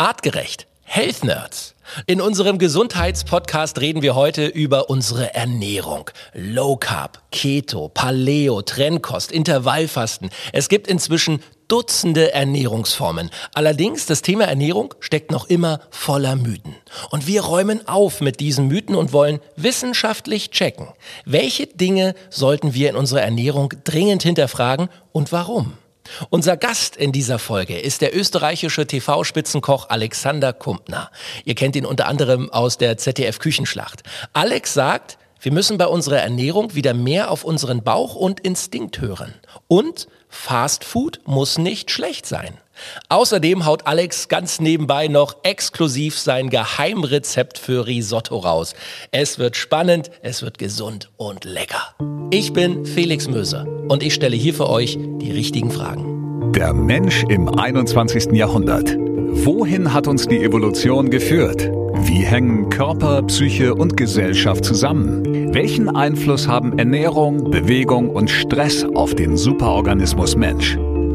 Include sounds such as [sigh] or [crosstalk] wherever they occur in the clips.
Artgerecht. Health Nerds. In unserem Gesundheitspodcast reden wir heute über unsere Ernährung. Low Carb, Keto, Paleo, Trennkost, Intervallfasten. Es gibt inzwischen Dutzende Ernährungsformen. Allerdings, das Thema Ernährung steckt noch immer voller Mythen. Und wir räumen auf mit diesen Mythen und wollen wissenschaftlich checken. Welche Dinge sollten wir in unserer Ernährung dringend hinterfragen und warum? Unser Gast in dieser Folge ist der österreichische TV-Spitzenkoch Alexander Kumpner. Ihr kennt ihn unter anderem aus der ZDF-Küchenschlacht. Alex sagt, wir müssen bei unserer Ernährung wieder mehr auf unseren Bauch und Instinkt hören. Und Fast Food muss nicht schlecht sein. Außerdem haut Alex ganz nebenbei noch exklusiv sein Geheimrezept für Risotto raus. Es wird spannend, es wird gesund und lecker. Ich bin Felix Möser und ich stelle hier für euch die richtigen Fragen. Der Mensch im 21. Jahrhundert. Wohin hat uns die Evolution geführt? Wie hängen Körper, Psyche und Gesellschaft zusammen? Welchen Einfluss haben Ernährung, Bewegung und Stress auf den Superorganismus Mensch?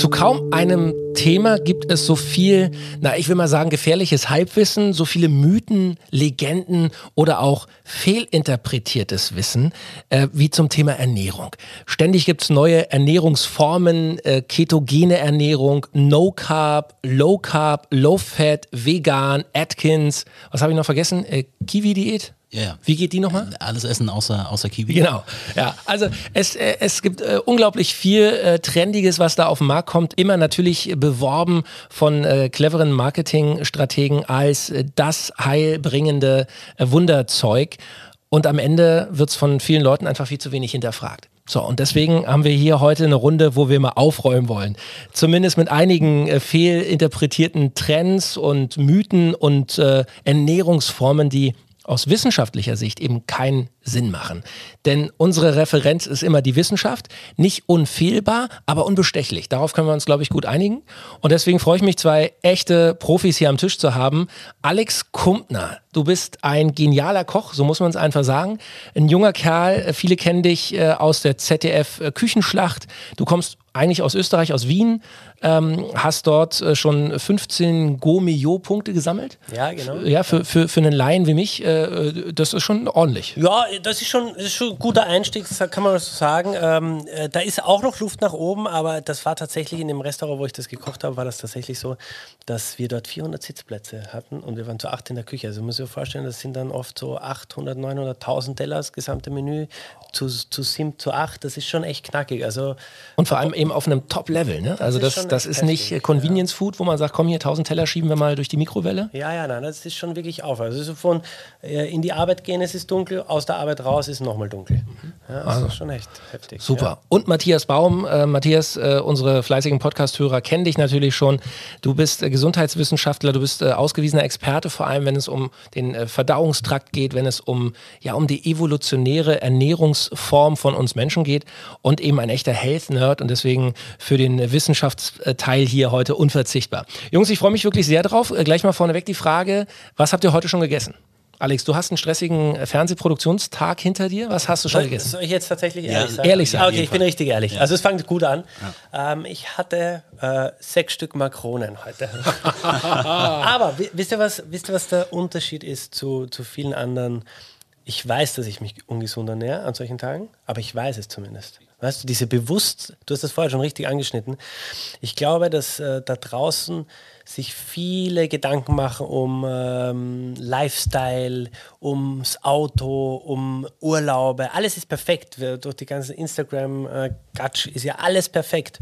Zu kaum einem Thema gibt es so viel, na, ich will mal sagen, gefährliches Halbwissen, so viele Mythen, Legenden oder auch fehlinterpretiertes Wissen äh, wie zum Thema Ernährung. Ständig gibt es neue Ernährungsformen, äh, ketogene Ernährung, No Carb, Low Carb, Low Fat, Vegan, Atkins. Was habe ich noch vergessen? Äh, Kiwi-Diät? Ja, ja. Wie geht die nochmal? Alles essen außer, außer Kiwi. Genau. Ja, also es, äh, es gibt äh, unglaublich viel äh, Trendiges, was da auf den Markt kommt. Immer natürlich beworben von äh, cleveren Marketingstrategen als äh, das heilbringende äh, Wunderzeug. Und am Ende wird es von vielen Leuten einfach viel zu wenig hinterfragt. So, und deswegen haben wir hier heute eine Runde, wo wir mal aufräumen wollen. Zumindest mit einigen äh, fehlinterpretierten Trends und Mythen und äh, Ernährungsformen, die aus wissenschaftlicher Sicht eben keinen Sinn machen. Denn unsere Referenz ist immer die Wissenschaft, nicht unfehlbar, aber unbestechlich. Darauf können wir uns, glaube ich, gut einigen. Und deswegen freue ich mich, zwei echte Profis hier am Tisch zu haben. Alex Kumpner, du bist ein genialer Koch, so muss man es einfach sagen. Ein junger Kerl, viele kennen dich äh, aus der ZDF äh, Küchenschlacht. Du kommst eigentlich aus Österreich, aus Wien, ähm, hast dort äh, schon 15 Go-Mio-Punkte gesammelt. Ja, genau. Ja, für, für, für einen Laien wie mich, äh, das ist schon ordentlich. Ja, das ist schon, das ist schon ein guter Einstieg, kann man so sagen. Ähm, äh, da ist auch noch Luft nach oben, aber das war tatsächlich in dem Restaurant, wo ich das gekocht habe, war das tatsächlich so, dass wir dort 400 Sitzplätze hatten und wir waren zu acht in der Küche. Also muss sich vorstellen, das sind dann oft so 800, 900, 1000 Teller das gesamte Menü zu, zu sieben, zu acht. Das ist schon echt knackig. Also und vor allem eben auf einem Top-Level. Ne? Also das, das ist nicht äh, Convenience Food, wo man sagt, komm hier, 1000 Teller schieben wir mal durch die Mikrowelle. Ja, ja, nein, das ist schon wirklich auf. Also von äh, in die Arbeit gehen, es ist dunkel, aus der Arbeit raus ist nochmal dunkel. Mhm. Ja, das also, ist schon echt heftig. Super. Ja. Und Matthias Baum, äh, Matthias, äh, unsere fleißigen Podcast-Hörer kennen dich natürlich schon. Du bist äh, Gesundheitswissenschaftler, du bist ausgewiesener Experte, vor allem wenn es um den Verdauungstrakt geht, wenn es um, ja, um die evolutionäre Ernährungsform von uns Menschen geht und eben ein echter Health-Nerd und deswegen für den Wissenschaftsteil hier heute unverzichtbar. Jungs, ich freue mich wirklich sehr drauf. Äh, gleich mal vorneweg die Frage, was habt ihr heute schon gegessen? Alex, du hast einen stressigen äh, Fernsehproduktionstag hinter dir. Was hast du schon gegessen? Soll ich jetzt tatsächlich ehrlich ja, sagen? Ehrlich sagen. Ah, okay, ich bin richtig ehrlich. Ja. Also es fängt gut an. Ja. Ähm, ich hatte äh, sechs Stück Makronen heute. [laughs] [laughs] Aber wisst ihr, was, wisst ihr, was der Unterschied ist zu, zu vielen anderen? Ich weiß, dass ich mich ungesund ernähre an solchen Tagen, aber ich weiß es zumindest. Weißt du, diese bewusst, du hast das vorher schon richtig angeschnitten. Ich glaube, dass äh, da draußen sich viele Gedanken machen um ähm, Lifestyle, ums Auto, um Urlaube. Alles ist perfekt. Durch die ganzen Instagram-Gatsch äh, ist ja alles perfekt.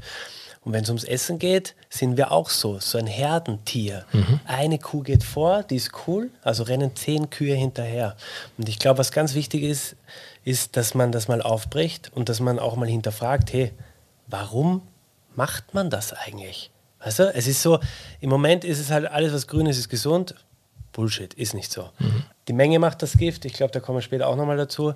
Und wenn es ums Essen geht, sind wir auch so, so ein Herdentier. Mhm. Eine Kuh geht vor, die ist cool, also rennen zehn Kühe hinterher. Und ich glaube, was ganz wichtig ist, ist, dass man das mal aufbricht und dass man auch mal hinterfragt, hey, warum macht man das eigentlich? Du, es ist so, im Moment ist es halt alles, was grün ist, ist gesund. Bullshit, ist nicht so. Die Menge macht das Gift, ich glaube, da kommen wir später auch nochmal dazu.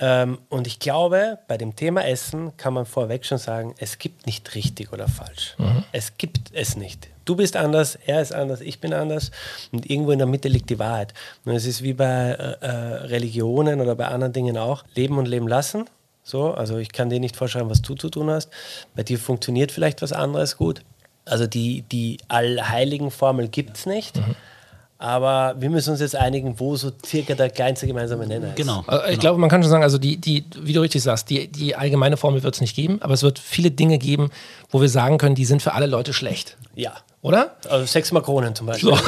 Ähm, und ich glaube, bei dem Thema Essen kann man vorweg schon sagen, es gibt nicht richtig oder falsch. Es gibt es nicht. Du bist anders, er ist anders, ich bin anders und irgendwo in der Mitte liegt die Wahrheit. Und es ist wie bei äh, äh, Religionen oder bei anderen Dingen auch, leben und leben lassen. So, also ich kann dir nicht vorschreiben, was du zu tun hast. Bei dir funktioniert vielleicht was anderes gut. Also die, die allheiligen Formel gibt es nicht. Aber wir müssen uns jetzt einigen, wo so circa der kleinste gemeinsame Nenner ist. Genau. Äh, Ich genau. glaube, man kann schon sagen, also die, die, wie du richtig sagst, die, die allgemeine Formel wird es nicht geben, aber es wird viele Dinge geben, wo wir sagen können, die sind für alle Leute schlecht. Ja. Oder? Also sechs Makronen zum Beispiel. [laughs]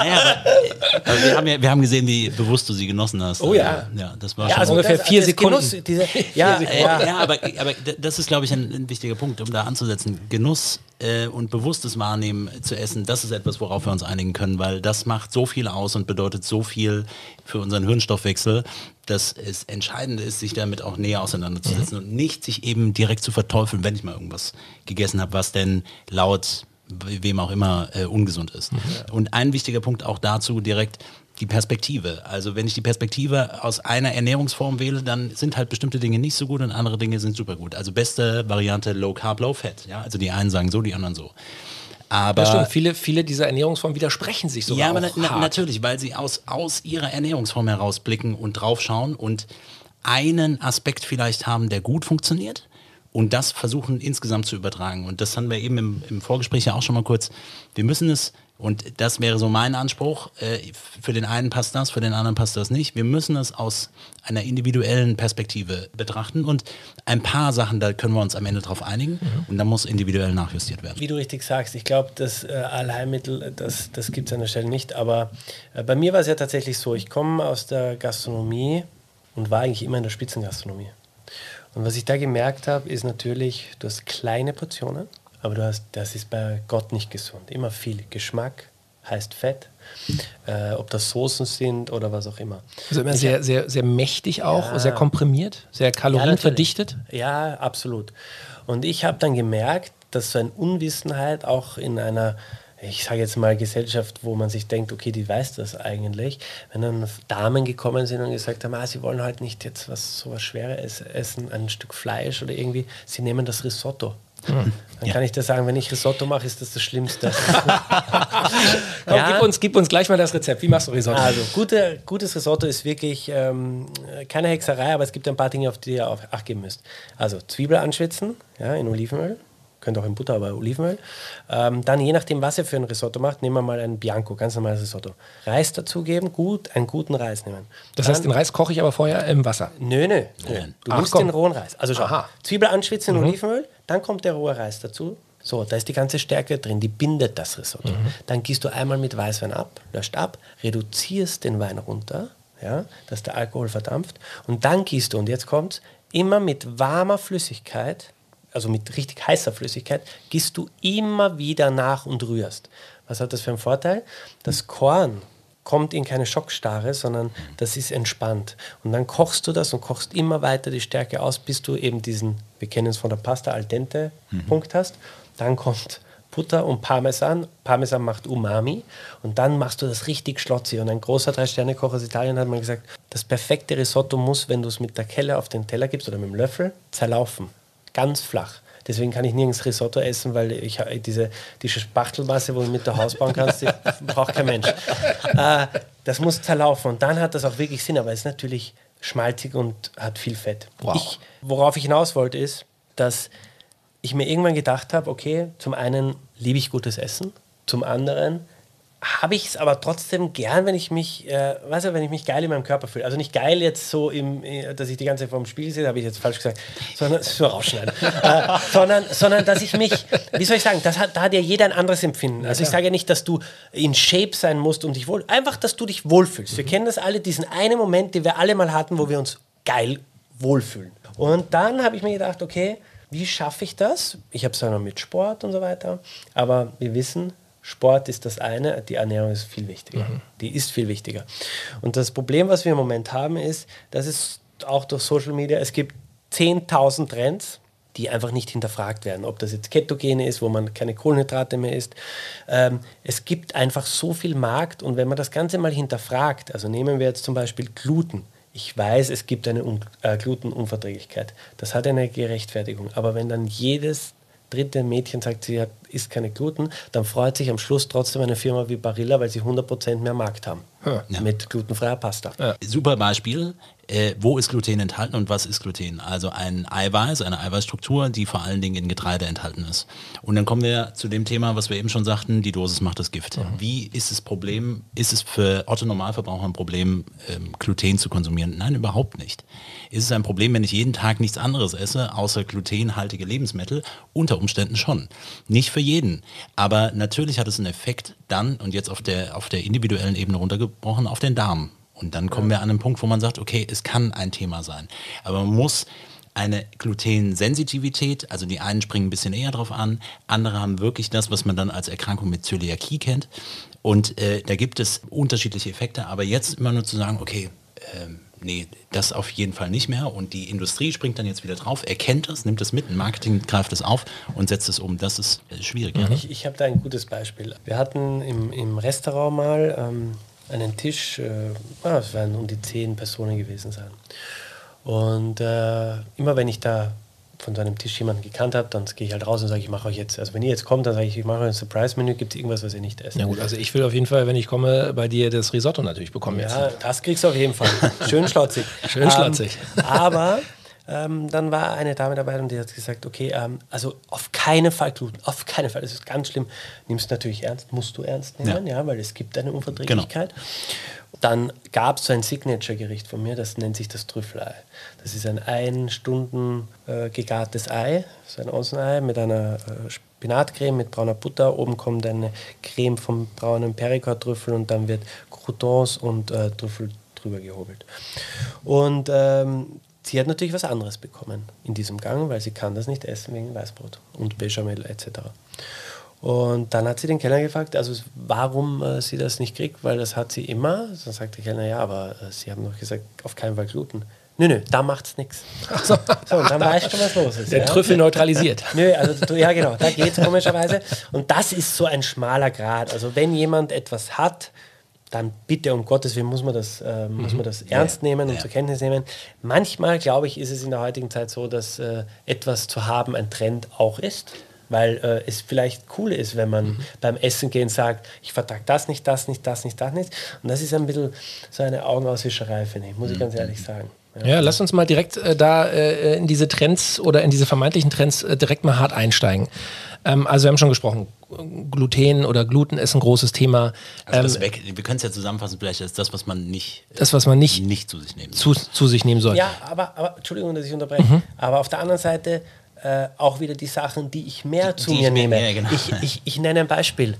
Naja, aber, aber wir, haben ja, wir haben gesehen, wie bewusst du sie genossen hast. Oh ja. Ja, das war Ja, schon also ungefähr das- vier das Sekunden. Genuss, diese, [laughs] ja, Äh, ja. ja, aber, aber das ist, glaube ich, ein, ein wichtiger Punkt, um da anzusetzen. Genuss äh, und bewusstes Wahrnehmen zu essen, das ist etwas, worauf wir uns einigen können, weil das macht so viel aus und bedeutet so viel für unseren Hirnstoffwechsel, dass es entscheidend ist, sich damit auch näher auseinanderzusetzen und nicht sich eben direkt zu verteufeln, wenn ich mal irgendwas gegessen habe, was denn laut wem auch immer äh, ungesund ist. Und ein wichtiger Punkt auch dazu direkt die Perspektive. Also wenn ich die Perspektive aus einer Ernährungsform wähle, dann sind halt bestimmte Dinge nicht so gut und andere Dinge sind super gut. Also beste Variante Low Carb, Low Fat. Ja, also die einen sagen so, die anderen so. Aber Ja, stimmt. Viele, viele dieser Ernährungsformen widersprechen sich sogar ja, aber na, na, hart. natürlich, weil sie aus, aus ihrer Ernährungsform herausblicken und draufschauen und einen Aspekt vielleicht haben, der gut funktioniert und das versuchen insgesamt zu übertragen. Und das haben wir eben im, im Vorgespräch ja auch schon mal kurz. Wir müssen es, und das wäre so mein Anspruch, äh, für den einen passt das, für den anderen passt das nicht. Wir müssen es aus einer individuellen Perspektive betrachten und ein paar Sachen, da können wir uns am Ende drauf einigen und dann muss individuell nachjustiert werden. Wie du richtig sagst, ich glaube, das äh, Allheilmittel, das, das gibt es an der Stelle nicht. Aber äh, bei mir war es ja tatsächlich so, ich komme aus der Gastronomie und war eigentlich immer in der Spitzengastronomie. Und was ich da gemerkt habe, ist natürlich, du hast kleine Portionen, aber du hast, das ist bei Gott nicht gesund. Immer viel Geschmack heißt Fett, äh, ob das Soßen sind oder was auch immer. Also immer sehr, sehr, sehr mächtig auch, Ja. sehr komprimiert, sehr Ja, kalorienverdichtet. natürlich. Ja, absolut. Und ich habe dann gemerkt, dass so eine Unwissenheit auch in einer, ich sage jetzt mal Gesellschaft, wo man sich denkt, okay, die weiß das eigentlich, wenn dann Damen gekommen sind und gesagt haben, ah, sie wollen halt nicht jetzt was so was Schweres essen, ein Stück Fleisch oder irgendwie, sie nehmen das Risotto. Dann Ja. kann ich dir sagen, wenn ich Risotto mache, ist das das Schlimmste. [laughs] Komm, Ja. gib, uns, gib uns gleich mal das Rezept. Wie machst du Risotto? Also, gute, gutes Risotto ist wirklich ähm, keine Hexerei, aber es gibt ein paar Dinge, auf die ihr auf Acht geben müsst. Also, Zwiebel anschwitzen, ja, in Olivenöl. Könnt auch in Butter, aber Olivenöl. Ähm, dann, je nachdem, was ihr für ein Risotto macht, nehmen wir mal ein Bianco, ganz normales Risotto. Reis dazugeben, gut, einen guten Reis nehmen. das Dann- heißt, den Reis koche ich aber vorher im Wasser. Nö, nö. nö. Du Ach, nimmst komm. den rohen Reis. Also schau, Aha. Zwiebel anschwitzen in Olivenöl, dann kommt der rohe Reis dazu. So, da ist die ganze Stärke drin, die bindet das Risotto. Dann gießt du einmal mit Weißwein ab, löscht ab, reduzierst den Wein runter, ja, dass der Alkohol verdampft. Und dann gießt du, und jetzt kommt's, immer mit warmer Flüssigkeit, also mit richtig heißer Flüssigkeit, gießt du immer wieder nach und rührst. Was hat das für einen Vorteil? Das Korn kommt in keine Schockstarre, sondern das ist entspannt. Und dann kochst du das und kochst immer weiter die Stärke aus, bis du eben diesen, wir kennen es von der Pasta, al dente Punkt hast. Dann kommt Butter und Parmesan. Parmesan macht Umami. Und dann machst du das richtig schlotzi. Und ein großer Drei-Sterne-Koch aus Italien hat mal gesagt, das perfekte Risotto muss, wenn du es mit der Kelle auf den Teller gibst oder mit dem Löffel, zerlaufen. Ganz flach. Deswegen kann ich nirgends Risotto essen, weil ich ha- diese, diese Spachtelmasse, wo du mit der Haus bauen kannst, [laughs] braucht kein Mensch. Äh, das muss zerlaufen und dann hat das auch wirklich Sinn, aber es ist natürlich schmalzig und hat viel Fett. Wow. Ich, worauf ich hinaus wollte, ist, dass ich mir irgendwann gedacht habe, okay, zum einen liebe ich gutes Essen, zum anderen habe ich es aber trotzdem gern, wenn ich mich, äh, weißt du, wenn ich mich geil in meinem Körper fühle. Also nicht geil jetzt so, im, äh, dass ich die ganze Zeit vor dem Spiegel sehe, habe ich jetzt falsch gesagt, sondern so rausschneiden. [laughs] äh, sondern, sondern dass ich mich, wie soll ich sagen, das hat, da hat ja jeder ein anderes Empfinden. Also ich sage ja nicht, dass du in Shape sein musst und dich wohl, einfach, dass du dich wohlfühlst. Wir kennen das alle, diesen einen Moment, den wir alle mal hatten, wo wir uns geil wohlfühlen. Und dann habe ich mir gedacht, okay, wie schaffe ich das? Ich habe es dann noch mit Sport und so weiter, aber wir wissen, Sport ist das eine, die Ernährung ist viel wichtiger. Die ist viel wichtiger. Und das Problem, was wir im Moment haben, ist, dass es auch durch Social Media, es gibt 10.000 Trends die einfach nicht hinterfragt werden. Ob das jetzt Ketogene ist, wo man keine Kohlenhydrate mehr isst. Ähm, es gibt einfach so viel Markt und wenn man das Ganze mal hinterfragt, also nehmen wir jetzt zum Beispiel Gluten. Ich weiß, es gibt eine Un äh, Glutenunverträglichkeit. Das hat eine Gerechtfertigung. Aber wenn dann jedes dritte Mädchen sagt, sie hat, isst keine Gluten, dann freut sich am Schluss trotzdem eine Firma wie Barilla, weil sie 100% mehr Markt haben. Ja. Mit glutenfreier Pasta. Ja. Super Beispiel äh, wo ist Gluten enthalten und was ist Gluten? Also ein Eiweiß, eine Eiweißstruktur, die vor allen Dingen in Getreide enthalten ist. Und dann kommen wir zu dem Thema, was wir eben schon sagten, die Dosis macht das Gift. Mhm. Wie ist das Problem, ist es für Otto Normalverbraucher ein Problem, ähm, Gluten zu konsumieren? Nein, überhaupt nicht. Ist es ein Problem, wenn ich jeden Tag nichts anderes esse, außer glutenhaltige Lebensmittel? Unter Umständen schon. Nicht für jeden. Aber natürlich hat es einen Effekt dann, und jetzt auf der, auf der individuellen Ebene runtergebrochen, auf den Darm. Und dann kommen ja. wir an einen Punkt, wo man sagt, okay, es kann ein Thema sein. Aber man muss eine Glutensensitivität, also die einen springen ein bisschen eher drauf an, andere haben wirklich das, was man dann als Erkrankung mit Zöliakie kennt. Und äh, da gibt es unterschiedliche Effekte, aber jetzt immer nur zu sagen, okay, äh, nee, das auf jeden Fall nicht mehr. Und die Industrie springt dann jetzt wieder drauf, erkennt das, nimmt es mit, ein Marketing greift es auf und setzt es um. Das ist äh, schwierig. Mhm. Ich, ich habe da ein gutes Beispiel. Wir hatten im, im Restaurant mal ähm, einen Tisch, äh, ah, es werden um die zehn Personen gewesen sein. Und äh, immer wenn ich da von so einem Tisch jemanden gekannt habe, dann gehe ich halt raus und sage, ich mache euch jetzt, also wenn ihr jetzt kommt, dann sage ich, ich mache euch ein Surprise-Menü, gibt es irgendwas, was ihr nicht esst? Ja gut, also ich will auf jeden Fall, wenn ich komme, bei dir das Risotto natürlich bekommen ja, jetzt. das kriegst du auf jeden Fall. [laughs] Schön schlotzig. Schön schlotzig. Ähm, aber ähm, dann war eine Dame dabei und die hat gesagt, okay, ähm, also auf keinen Fall Gluten, auf keinen Fall, das ist ganz schlimm. Nimmst natürlich ernst, musst du ernst nehmen, ja, ja weil es gibt eine Unverträglichkeit. Genau. Dann gab es so ein Signature-Gericht von mir, das nennt sich das Trüffelei. Das ist ein ein Stunden äh, gegartes Ei, so ein Außenei mit einer äh, Spinatcreme mit brauner Butter. Oben kommt eine Creme vom braunen Pericor-Trüffel und dann wird Croutons und äh, Trüffel drüber gehobelt. Und ähm, Sie hat natürlich was anderes bekommen in diesem Gang, weil sie kann das nicht essen wegen Weißbrot und Bechamel etc. Und dann hat sie den Kellner gefragt, also warum äh, sie das nicht kriegt, weil das hat sie immer. Dann sagt der Kellner, ja, aber äh, sie haben doch gesagt, auf keinen Fall Gluten. Nö, nö, da macht's nichts. So, und dann weißt du, was los ist. Der ja? Trüffel neutralisiert. Nö, also ja genau, da geht's komischerweise. Und das ist so ein schmaler Grad. Also wenn jemand etwas hat, dann bitte um Gottes Willen muss man das, äh, mhm. muss man das ernst nehmen und ja. zur Kenntnis nehmen. Manchmal, glaube ich, ist es in der heutigen Zeit so, dass äh, etwas zu haben ein Trend auch ist. Weil äh, es vielleicht cool ist, wenn man mhm. beim Essen gehen sagt, ich vertrage das nicht, das nicht, das nicht, das nicht. Und das ist ein bisschen so eine Augenauswischerei, finde ich, muss mhm. ich ganz ehrlich sagen. Ja, ja lass uns mal direkt äh, da äh, in diese Trends oder in diese vermeintlichen Trends äh, direkt mal hart einsteigen. Ähm, also wir haben schon gesprochen, Gluten oder Gluten ist ein großes Thema. Also ähm, weg, wir können es ja zusammenfassen, vielleicht ist das, was man nicht, das, was man nicht, nicht zu sich nehmen soll. Zu, zu sich nehmen soll. Ja, aber, aber Entschuldigung, dass ich unterbreche, mhm. aber auf der anderen Seite äh, auch wieder die Sachen, die ich mehr die, zu die mir nehme. Mehr, genau. ich, ich, ich nenne ein Beispiel.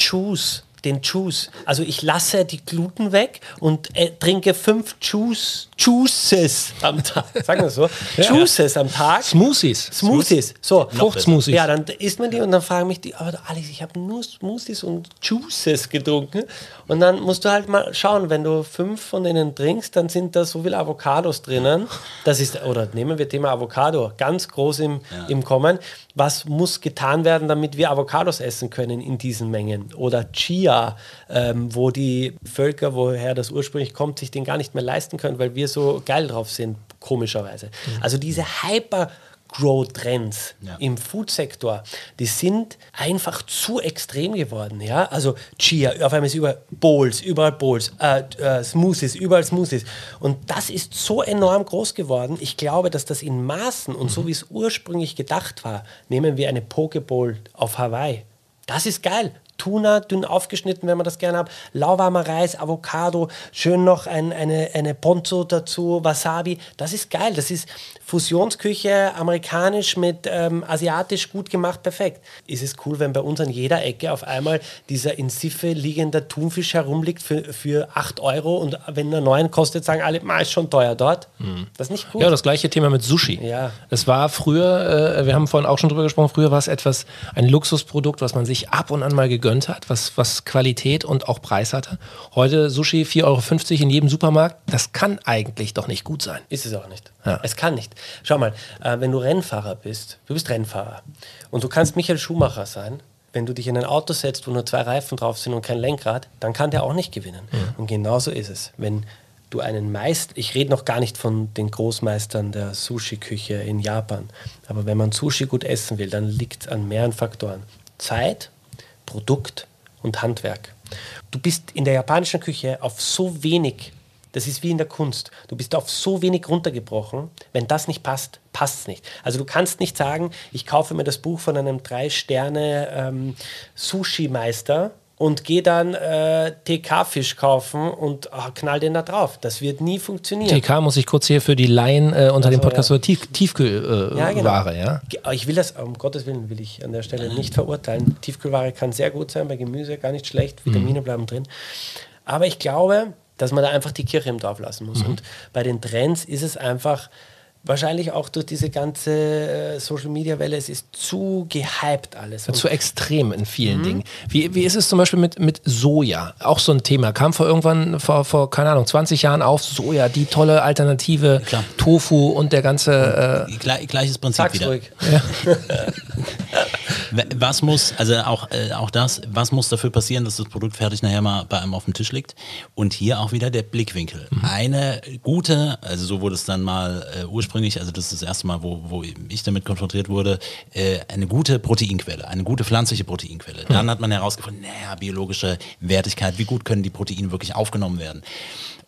Choose den Juice. Also ich lasse die Gluten weg und äh, trinke fünf Juice, Juices am Tag. [laughs] Sagen wir so. ja. Juices am Tag. Smoothies. Smoothies. So. Fruchtsmoothies. Ja, dann isst man die und dann fragen mich die, aber Alex, ich habe nur Smoothies und Juices getrunken. Und dann musst du halt mal schauen, wenn du fünf von denen trinkst, dann sind da so viele Avocados drinnen. Das ist, oder nehmen wir Thema Avocado, ganz groß im, ja. im Kommen. Was muss getan werden, damit wir Avocados essen können in diesen Mengen? Oder Chia, ähm, wo die Völker, woher das ursprünglich kommt, sich den gar nicht mehr leisten können, weil wir so geil drauf sind, komischerweise. Mhm. Also diese Hyper- Grow-Trends ja. im Food-Sektor, die sind einfach zu extrem geworden. Ja? Also Chia, auf einmal ist überall Bowls, überall Bowls, äh, äh, Smoothies, überall Smoothies. Und das ist so enorm groß geworden. Ich glaube, dass das in Maßen und mhm. so wie es ursprünglich gedacht war, nehmen wir eine Pokeball auf Hawaii. Das ist geil. Tuna, dünn aufgeschnitten, wenn man das gerne hat, lauwarmer Reis, Avocado, schön noch ein, eine, eine Ponzo dazu, Wasabi. Das ist geil. Das ist Fusionsküche, amerikanisch mit ähm, asiatisch gut gemacht, perfekt. Ist es cool, wenn bei uns an jeder Ecke auf einmal dieser in Siffe liegender Thunfisch herumliegt für, für 8 Euro und wenn er 9 kostet, sagen alle, ist schon teuer dort. Mhm. Das ist nicht gut. Ja, das gleiche Thema mit Sushi. Ja. Es war früher, äh, wir haben vorhin auch schon drüber gesprochen, früher war es etwas, ein Luxusprodukt, was man sich ab und an mal gegönnt gegönnt hat, was, was Qualität und auch Preis hatte. Heute Sushi 4,50 Euro in jedem Supermarkt, das kann eigentlich doch nicht gut sein. Ist es auch nicht. Ja. Es kann nicht. Schau mal, äh, wenn du Rennfahrer bist, du bist Rennfahrer und du kannst Michael Schumacher sein, wenn du dich in ein Auto setzt, wo nur zwei Reifen drauf sind und kein Lenkrad, dann kann der auch nicht gewinnen. Und genauso ist es. Wenn du einen Meister, ich rede noch gar nicht von den Großmeistern der Sushi-Küche in Japan, aber wenn man Sushi gut essen will, dann liegt es an mehreren Faktoren. Zeit, Produkt und Handwerk. Du bist in der japanischen Küche auf so wenig, das ist wie in der Kunst, du bist auf so wenig runtergebrochen, wenn das nicht passt, passt es nicht. Also du kannst nicht sagen, ich kaufe mir das Buch von einem Drei-Sterne-Sushi-Meister und gehe dann äh, TK-Fisch kaufen und ah, knall den da drauf. Das wird nie funktionieren. TK muss ich kurz hier für die Laien äh, unter dem Also, Podcast ja. Tief, Tiefkühlware, äh, Ja, genau. Ware, ja. Aber Ich will das, um Gottes Willen, will ich an der Stelle nicht verurteilen. Tiefkühlware kann sehr gut sein, bei Gemüse gar nicht schlecht, Vitamine bleiben drin. Aber ich glaube, dass man da einfach die Kirche im Dorf lassen muss. Und bei den Trends ist es einfach, wahrscheinlich auch durch diese ganze äh, Social Media Welle, es ist zu gehypt alles. Und Zu extrem in vielen Mhm. Dingen. Wie, wie ist es zum Beispiel mit, mit Soja? Auch so ein Thema. Kam vor irgendwann, vor, vor, keine Ahnung, 20 Jahren auf, Soja, die tolle Alternative, Klar. Tofu und der ganze. Äh, Gle gleiches Prinzip Sag's wieder. ruhig. W- [laughs] Was muss, also auch, äh, auch das, was muss dafür passieren, dass das Produkt fertig nachher mal bei einem auf dem Tisch liegt? Und hier auch wieder der Blickwinkel. Eine gute, also so wurde es dann mal äh, ursprünglich, also das ist das erste Mal, wo, wo ich damit konfrontiert wurde, äh, eine gute Proteinquelle, eine gute pflanzliche Proteinquelle. Dann hat man herausgefunden, naja, biologische Wertigkeit, wie gut können die Proteine wirklich aufgenommen werden?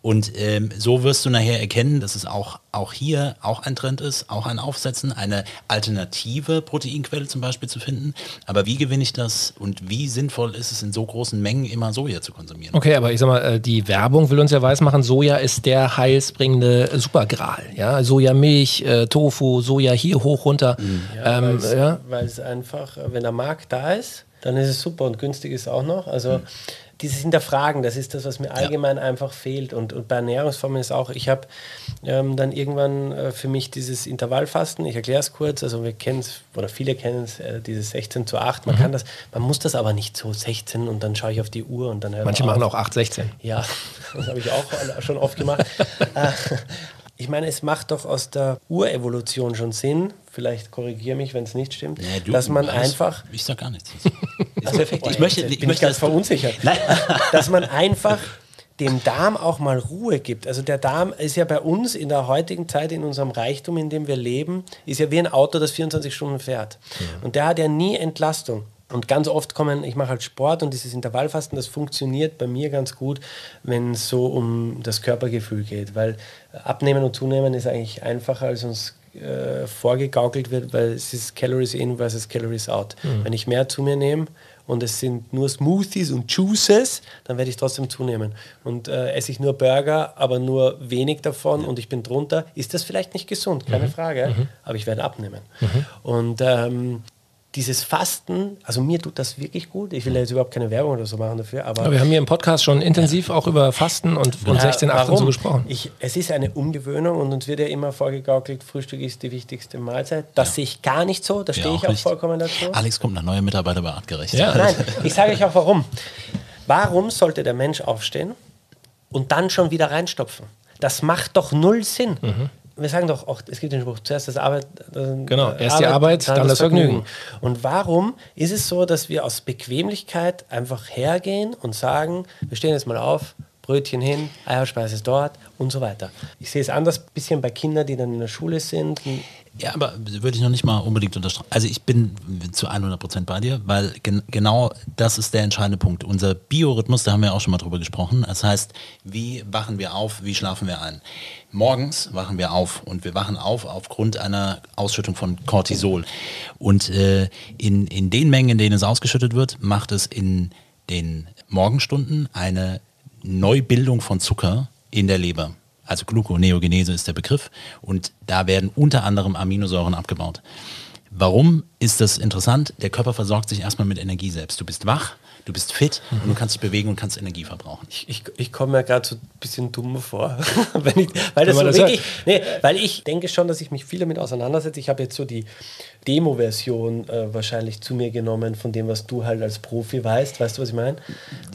Und ähm, so wirst du nachher erkennen, dass es auch, auch hier auch ein Trend ist, auch ein Aufsetzen, eine alternative Proteinquelle zum Beispiel zu finden. Aber wie gewinne ich das und wie sinnvoll ist es in so großen Mengen immer Soja zu konsumieren? okay, aber ich sag mal, äh, die Werbung will uns ja weismachen, Soja ist der heilsbringende Supergral. Ja? Sojamilch, äh, Tofu, Soja hier hoch, runter. Ja, ähm, ja. Weil es einfach, äh, wenn der Markt da ist, dann ist es super und günstig ist auch noch. Also dieses Hinterfragen, das ist das, was mir allgemein einfach fehlt. Und, und bei Ernährungsformen ist auch, ich habe ähm, dann irgendwann äh, für mich dieses Intervallfasten, ich erkläre es kurz, also wir kennen es, oder viele kennen es, äh, dieses 16 zu 8, man kann das, man muss das aber nicht so 16 und dann schaue ich auf die Uhr und dann hören Manche machen auch 8,16. Ja, [laughs] das habe ich auch schon oft gemacht. [laughs] Äh, ich meine, es macht doch aus der Urevolution schon Sinn, vielleicht korrigiere mich, wenn es nicht stimmt, Ja, du- dass man alles- einfach Ich sag gar nichts. [laughs] also effektiv, Ich möchte- ich bin möchte ganz verunsichert, [laughs] Nein. [laughs] dass man einfach dem Darm auch mal Ruhe gibt. Also der Darm ist ja bei uns in der heutigen Zeit, in unserem Reichtum, in dem wir leben, ist ja wie ein Auto, das 24 Stunden fährt. Und der hat ja nie Entlastung. Und ganz oft kommen, ich mache halt Sport und dieses Intervallfasten, das funktioniert bei mir ganz gut, wenn es so um das Körpergefühl geht. Weil abnehmen und zunehmen ist eigentlich einfacher, als uns äh, vorgegaukelt wird, weil es ist Calories in versus Calories out. Wenn ich mehr zu mir nehme und es sind nur Smoothies und Juices, dann werde ich trotzdem zunehmen. Und äh, esse ich nur Burger, aber nur wenig davon und ich bin drunter, ist das vielleicht nicht gesund, keine Frage, aber ich werde abnehmen. Und ähm, dieses Fasten, also mir tut das wirklich gut. Ich will ja jetzt überhaupt keine Werbung oder so machen dafür, aber Aber wir haben hier im Podcast schon intensiv auch über Fasten und, und äh, 16, 18 warum? so gesprochen. Ich, es ist eine Umgewöhnung und uns wird ja immer vorgegaukelt, Frühstück ist die wichtigste Mahlzeit. Das sehe ich gar nicht so, da stehe ich auch nicht. vollkommen dazu. Alex kommt nach neuer Mitarbeiter bei Artgerecht. Ja. Nein, ich sage euch auch warum. Warum sollte der Mensch aufstehen und dann schon wieder reinstopfen? Das macht doch null Sinn. Wir sagen doch auch, es gibt den Spruch, zuerst das Arbeit. äh, Genau, erst die Arbeit, dann das Vergnügen. Und warum ist es so, dass wir aus Bequemlichkeit einfach hergehen und sagen, wir stehen jetzt mal auf, Brötchen hin, Eierspeise dort und so weiter. Ich sehe es anders, bisschen bei Kindern, die dann in der Schule sind. Ja, aber würde ich noch nicht mal unbedingt unterstreichen. Also ich bin zu 100% bei dir, weil gen genau das ist der entscheidende Punkt. Unser Biorhythmus, da haben wir auch schon mal drüber gesprochen. Das heißt, wie wachen wir auf, wie schlafen wir ein? Morgens wachen wir auf und wir wachen auf aufgrund einer Ausschüttung von Cortisol. Und äh, in, in den Mengen, in denen es ausgeschüttet wird, macht es in den Morgenstunden eine Neubildung von Zucker in der Leber. Also Gluconeogenese ist der Begriff und da werden unter anderem Aminosäuren abgebaut. Warum ist das interessant? Der Körper versorgt sich erstmal mit Energie selbst. Du bist wach, du bist fit und du kannst dich bewegen und kannst Energie verbrauchen. Ich, ich, ich komme mir gerade so ein bisschen dumm vor, [laughs] wenn ich, weil, das so das wirklich, nee, weil ich denke schon, dass ich mich viel damit auseinandersetze. Ich habe jetzt so die Demo-Version äh, wahrscheinlich zu mir genommen von dem, was du halt als Profi weißt. Weißt du, was ich meine?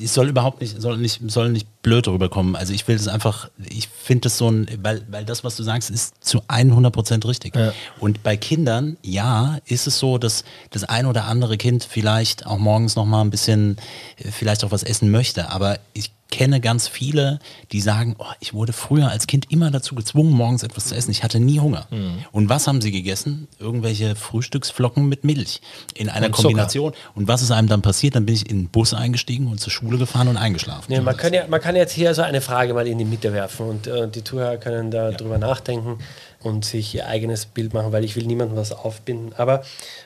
Es soll überhaupt nicht, soll nicht, soll nicht blöd rüberkommen. Also ich will das einfach, ich finde das so ein, weil, weil das, was du sagst, ist zu 100 Prozent richtig. Ja. Und bei Kindern, ja, ist es so, dass das ein oder andere Kind vielleicht auch morgens nochmal ein bisschen, äh, vielleicht auch was essen möchte. Aber ich kenne ganz viele, die sagen, oh, ich wurde früher als Kind immer dazu gezwungen, morgens etwas zu essen. Ich hatte nie Hunger. Mhm. Und was haben sie gegessen? Irgendwelche Frühstücksflocken mit Milch in einer und Kombination. Zucker. Und was ist einem dann passiert? Dann bin ich in den Bus eingestiegen und zur Schule gefahren und eingeschlafen. Ja, man, kann ja, man kann jetzt hier so eine Frage mal in die Mitte werfen und äh, die Zuhörer können da ja. drüber nachdenken und sich ihr eigenes Bild machen, weil ich will niemandem was aufbinden. Aber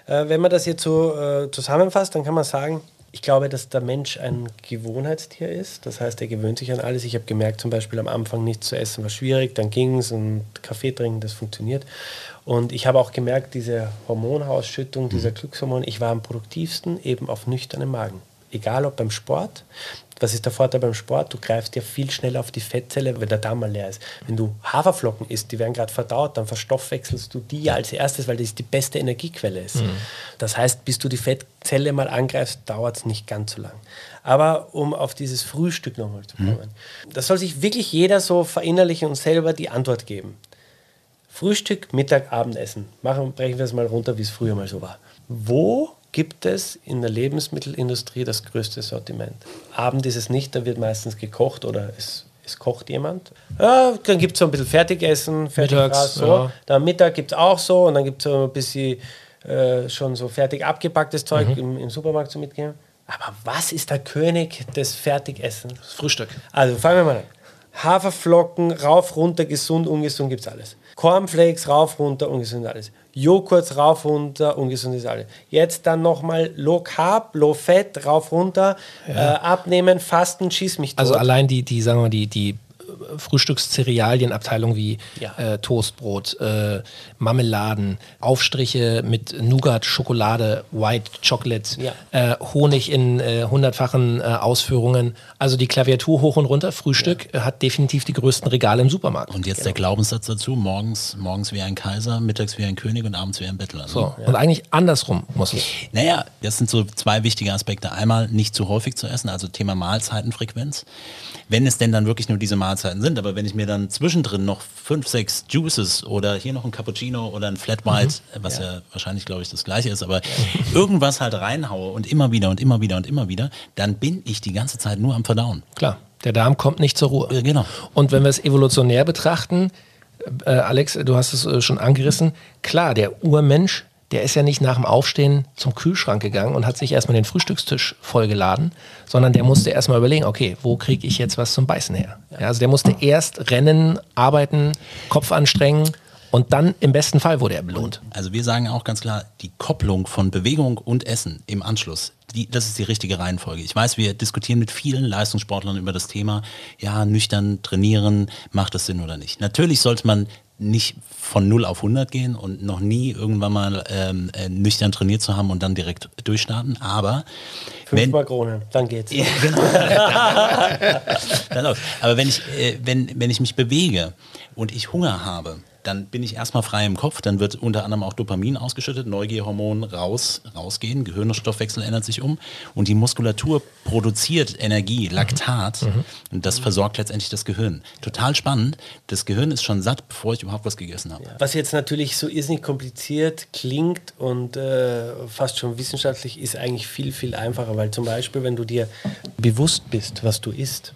äh, wenn man das jetzt so äh, zusammenfasst, dann kann man sagen, ich glaube, dass der Mensch ein Gewohnheitstier ist. Das heißt, er gewöhnt sich an alles. Ich habe gemerkt, zum Beispiel am Anfang nichts zu essen war schwierig, dann ging es und Kaffee trinken, das funktioniert. Und ich habe auch gemerkt, diese Hormonausschüttung, dieser mhm. Glückshormon, ich war am produktivsten eben auf nüchternem Magen. Egal ob beim Sport, was ist der Vorteil beim Sport? Du greifst ja viel schneller auf die Fettzelle, wenn der Darm mal leer ist. Wenn du Haferflocken isst, die werden gerade verdaut, dann verstoffwechselst du die als erstes, weil das die beste Energiequelle ist. Mhm. Das heißt, bis du die Fettzelle mal angreifst, dauert es nicht ganz so lang. Aber um auf dieses Frühstück nochmal zu kommen, mhm. das soll sich wirklich jeder so verinnerlichen und selber die Antwort geben. Frühstück, Mittag, Abendessen. Machen, brechen wir es mal runter, wie es früher mal so war. Wo gibt es in der Lebensmittelindustrie das größte Sortiment. Abend ist es nicht, da wird meistens gekocht oder es, es kocht jemand. Ja, dann gibt es so ein bisschen Fertigessen, Fertiggras, so. Ja. Dann Mittag gibt es auch so und dann gibt es so ein bisschen äh, schon so fertig abgepacktes Zeug mhm. im, im Supermarkt zu mitgeben. Aber was ist der König des Fertigessens? Das Frühstück. Also fangen wir mal an. Haferflocken, rauf, runter, gesund, ungesund gibt es alles. Cornflakes, rauf, runter, ungesund alles. Joghurt rauf, runter, ungesund ist alles. Jetzt dann nochmal Low Carb, Low Fat, rauf, runter, ja. äh, abnehmen, fasten, schieß mich also tot. Also allein die, die, sagen wir mal, die, die Frühstückszerealienabteilung wie ja. äh, Toastbrot, äh, Marmeladen, Aufstriche mit Nougat, Schokolade, White Chocolate, ja. äh, Honig in äh, hundertfachen äh, Ausführungen. Also die Klaviatur hoch und runter, Frühstück ja. hat definitiv die größten Regale im Supermarkt. Und jetzt genau. der Glaubenssatz dazu, morgens, morgens wie ein Kaiser, mittags wie ein König und abends wie ein Bettler. Ne? So. Und eigentlich andersrum muss es. Naja, das sind so zwei wichtige Aspekte. Einmal nicht zu häufig zu essen, also Thema Mahlzeitenfrequenz. Wenn es denn dann wirklich nur diese Mahlzeiten sind, aber wenn ich mir dann zwischendrin noch fünf, sechs Juices oder hier noch ein Cappuccino oder ein Flat White, mhm. was ja. ja. wahrscheinlich, glaube ich, das gleiche ist, aber irgendwas halt reinhaue und immer wieder und immer wieder und immer wieder, dann bin ich die ganze Zeit nur am Verdauen. Klar, der Darm kommt nicht zur Ruhe. Ja, genau. Und wenn wir es evolutionär betrachten, äh, Alex, du hast es äh, schon angerissen, klar, der Urmensch der ist ja nicht nach dem Aufstehen zum Kühlschrank gegangen und hat sich erstmal den Frühstückstisch vollgeladen, sondern der musste erstmal überlegen, okay, wo kriege ich jetzt was zum Beißen her? Ja, also der musste erst rennen, arbeiten, Kopf anstrengen und dann im besten Fall wurde er belohnt. Also wir sagen auch ganz klar, die Kopplung von Bewegung und Essen im Anschluss, die, das ist die richtige Reihenfolge. Ich weiß, wir diskutieren mit vielen Leistungssportlern über das Thema, ja, nüchtern trainieren, macht das Sinn oder nicht. Natürlich sollte man nicht von 0 auf 100 gehen und noch nie irgendwann mal ähm, äh, nüchtern trainiert zu haben und dann direkt durchstarten, aber Fünfmal Krone, dann geht's. Ja, [laughs] genau. dann aber wenn ich, äh, wenn, wenn ich mich bewege und ich Hunger habe, dann bin ich erstmal frei im Kopf, dann wird unter anderem auch Dopamin ausgeschüttet, Neugierhormon raus, rausgehen, Gehirnstoffwechsel ändert sich um und die Muskulatur produziert Energie, Laktat mhm. und das versorgt letztendlich das Gehirn. Total spannend, das Gehirn ist schon satt, bevor ich überhaupt was gegessen habe. Was jetzt natürlich so irrsinnig kompliziert klingt und äh, fast schon wissenschaftlich, ist eigentlich viel, viel einfacher, weil zum Beispiel, wenn du dir bewusst bist, was du isst,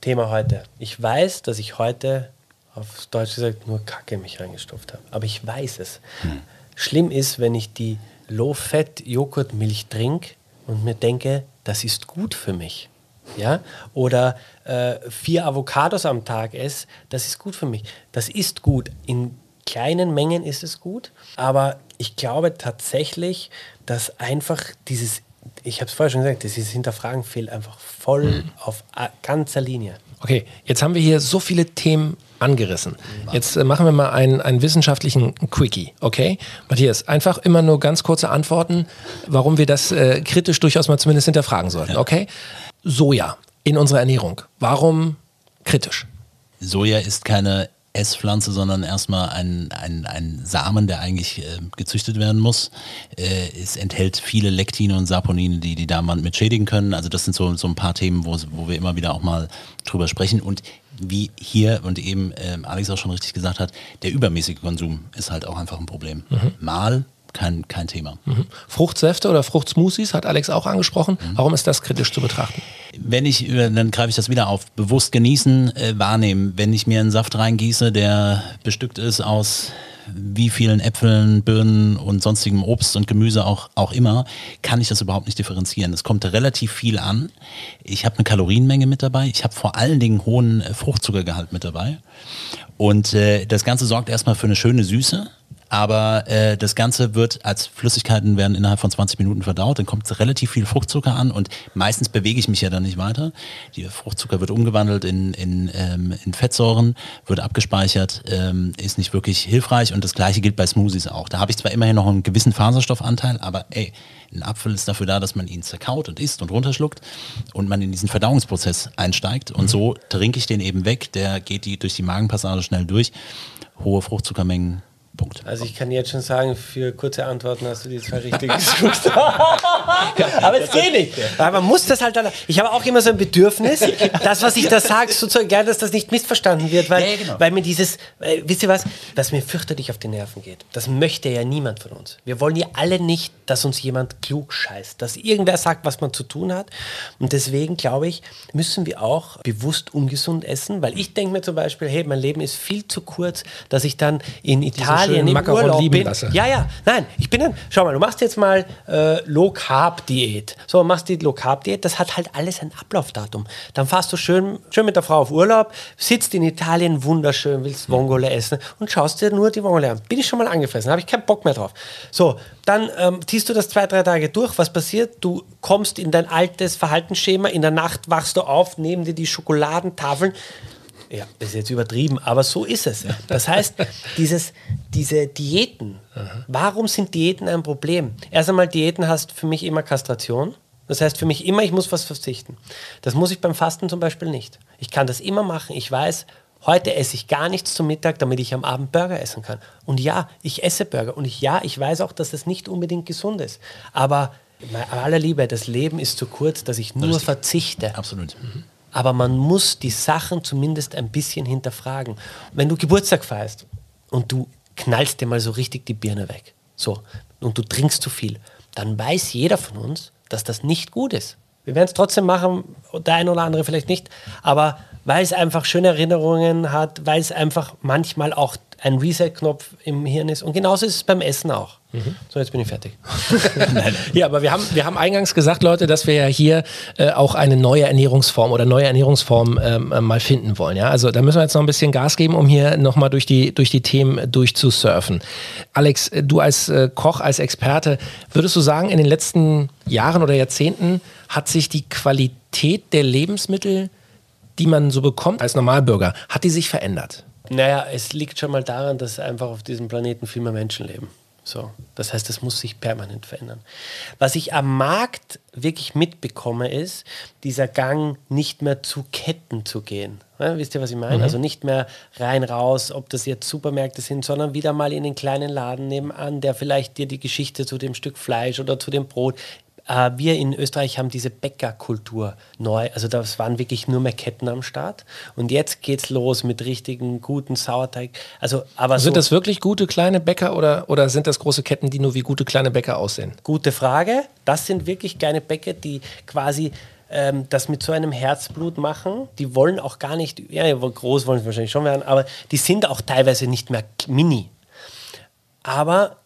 Thema heute. Ich weiß, dass ich heute auf Deutsch gesagt nur Kacke mich reingestopft habe. Aber ich weiß es. Hm. Schlimm ist, wenn ich die Low-Fat-Joghurtmilch trinke und mir denke, das ist gut für mich. Ja? Oder äh, vier Avocados am Tag esse, das ist gut für mich. Das ist gut. In kleinen Mengen ist es gut, aber ich glaube tatsächlich, dass einfach dieses, ich habe es vorher schon gesagt, dieses Hinterfragen fehlt einfach voll mhm. auf ganzer Linie. Okay, jetzt haben wir hier so viele Themen angerissen. Jetzt äh, machen wir mal einen, einen wissenschaftlichen Quickie, okay? Matthias, einfach immer nur ganz kurze Antworten, warum wir das äh, kritisch durchaus mal zumindest hinterfragen sollten, okay? Soja in unserer Ernährung, warum kritisch? Soja ist keine Esspflanze, sondern erstmal ein, ein, ein Samen, der eigentlich äh, gezüchtet werden muss. Äh, es enthält viele Lektine und Saponine, die die Darmwand mit schädigen können. Also das sind so, so ein paar Themen, wo, wo wir immer wieder auch mal drüber sprechen. Und wie hier und eben ähm, Alex auch schon richtig gesagt hat, der übermäßige Konsum ist halt auch einfach ein Problem. Mhm. Mal kein, kein Thema. Mhm. Fruchtsäfte oder Fruchtsmoothies hat Alex auch angesprochen. Mhm. Warum ist das kritisch zu betrachten? Wenn ich, dann greife ich das wieder auf, bewusst genießen, äh, wahrnehmen. Wenn ich mir einen Saft reingieße, der bestückt ist aus wie vielen Äpfeln, Birnen und sonstigem Obst und Gemüse auch, auch immer, kann ich das überhaupt nicht differenzieren. Es kommt relativ viel an. Ich habe eine Kalorienmenge mit dabei. Ich habe vor allen Dingen hohen äh, Fruchtzuckergehalt mit dabei. Und äh, das Ganze sorgt erstmal für eine schöne Süße. Aber äh, das Ganze wird als Flüssigkeiten werden innerhalb von 20 Minuten verdaut, dann kommt relativ viel Fruchtzucker an und meistens bewege ich mich ja dann nicht weiter. Die Fruchtzucker wird umgewandelt in, in, ähm, in Fettsäuren, wird abgespeichert, ähm, ist nicht wirklich hilfreich und das gleiche gilt bei Smoothies auch. Da habe ich zwar immerhin noch einen gewissen Faserstoffanteil, aber ey, ein Apfel ist dafür da, dass man ihn zerkaut und isst und runterschluckt und man in diesen Verdauungsprozess einsteigt und so trinke ich den eben weg, der geht die durch die Magenpassage schnell durch. Hohe Fruchtzuckermengen Punkt. Also ich kann jetzt schon sagen, für kurze Antworten hast du die zwei richtig [laughs] gesucht. aber es geht nicht. Aber man muss das halt dann. Ich habe auch immer so ein Bedürfnis, das, was ich da sage, so zu gerne, dass das nicht missverstanden wird, weil, ja, genau. weil mir dieses, äh, wisst ihr was, was mir fürchterlich auf die Nerven geht. Das möchte ja niemand von uns. Wir wollen ja alle nicht, dass uns jemand klug scheißt, dass irgendwer sagt, was man zu tun hat. Und deswegen glaube ich, müssen wir auch bewusst ungesund essen, weil ich denke mir zum Beispiel, hey, mein Leben ist viel zu kurz, dass ich dann in Italien Italien im Urlaub bin. Lasse. Ja, ja, nein, ich bin dann, schau mal, du machst jetzt mal äh, Low Carb Diät. So, machst die Low Carb Diät, das hat halt alles ein Ablaufdatum. Dann fahrst du schön, schön mit der Frau auf Urlaub, sitzt in Italien wunderschön, willst Vongole essen und schaust dir nur die Vongole an. Bin ich schon mal angefressen, habe ich keinen Bock mehr drauf. So, dann ähm, ziehst du das zwei, drei Tage durch. Was passiert? Du kommst in dein altes Verhaltensschema. In der Nacht wachst du auf, neben dir die Schokoladentafeln. Ja, das ist jetzt übertrieben, aber so ist es. Das heißt, dieses, diese Diäten, warum sind Diäten ein Problem? Erst einmal, Diäten heißt für mich immer Kastration. Das heißt für mich immer, ich muss was verzichten. Das muss ich beim Fasten zum Beispiel nicht. Ich kann das immer machen. Ich weiß, heute esse ich gar nichts zum Mittag, damit ich am Abend Burger essen kann. Und ja, ich esse Burger. Und ich, ja, ich weiß auch, dass das nicht unbedingt gesund ist. Aber bei aller Liebe, das Leben ist zu kurz, dass ich nur Richtig. verzichte. Absolut. Mhm aber man muss die Sachen zumindest ein bisschen hinterfragen. Wenn du Geburtstag feierst und du knallst dir mal so richtig die Birne weg, so, und du trinkst zu viel, dann weiß jeder von uns, dass das nicht gut ist. Wir werden es trotzdem machen, der eine oder andere vielleicht nicht, aber weil es einfach schöne Erinnerungen hat, weil es einfach manchmal auch ein Reset-Knopf im Hirn ist. Und genauso ist es beim Essen auch. Mhm. So, jetzt bin ich fertig. [laughs] ja, aber wir haben, wir haben eingangs gesagt, Leute, dass wir ja hier äh, auch eine neue Ernährungsform oder neue Ernährungsform ähm, äh, mal finden wollen. Ja? Also da müssen wir jetzt noch ein bisschen Gas geben, um hier nochmal durch die, durch die Themen durchzusurfen. Alex, äh, du als äh, Koch, als Experte, würdest du sagen, in den letzten Jahren oder Jahrzehnten hat sich die Qualität der Lebensmittel, die man so bekommt als Normalbürger, hat die sich verändert? Naja, es liegt schon mal daran, dass einfach auf diesem Planeten viel mehr Menschen leben. So, das heißt, es muss sich permanent verändern. Was ich am Markt wirklich mitbekomme, ist dieser Gang, nicht mehr zu Ketten zu gehen. Ja, wisst ihr, was ich meine? Mhm. Also nicht mehr rein raus, ob das jetzt Supermärkte sind, sondern wieder mal in den kleinen Laden nebenan, der vielleicht dir die Geschichte zu dem Stück Fleisch oder zu dem Brot äh, wir in Österreich haben diese Bäckerkultur neu. Also das waren wirklich nur mehr Ketten am Start. Und jetzt geht's los mit richtigen guten Sauerteig. Also, aber sind so das wirklich gute kleine Bäcker oder, oder sind das große Ketten, die nur wie gute kleine Bäcker aussehen? Gute Frage. Das sind wirklich kleine Bäcker, die quasi ähm, das mit so einem Herzblut machen. Die wollen auch gar nicht, ja, groß wollen sie wahrscheinlich schon werden, aber die sind auch teilweise nicht mehr mini. Aber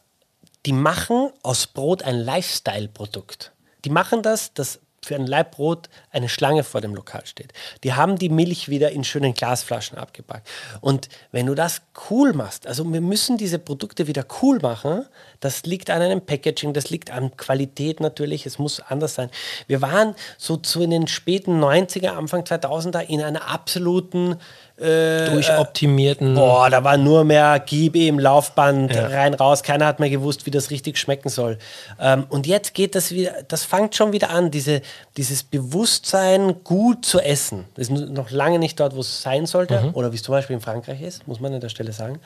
die machen aus Brot ein Lifestyle-Produkt. Die machen das, dass für ein Laib Brot eine Schlange vor dem Lokal steht. Die haben die Milch wieder in schönen Glasflaschen abgepackt. Und wenn du das cool machst, also wir müssen diese Produkte wieder cool machen, das liegt an einem Packaging, das liegt an Qualität natürlich, es muss anders sein. Wir waren so zu in den späten 90er, Anfang 2000er in einer absoluten durchoptimierten. Boah, da war nur mehr Gib im Laufband rein, raus. Keiner hat mehr gewusst, wie das richtig schmecken soll. Ähm, und jetzt geht das wieder, das fängt schon wieder an, diese, dieses Bewusstsein, gut zu essen. Das ist noch lange nicht dort, wo es sein sollte. Oder wie es zum Beispiel in Frankreich ist, muss man an der Stelle sagen.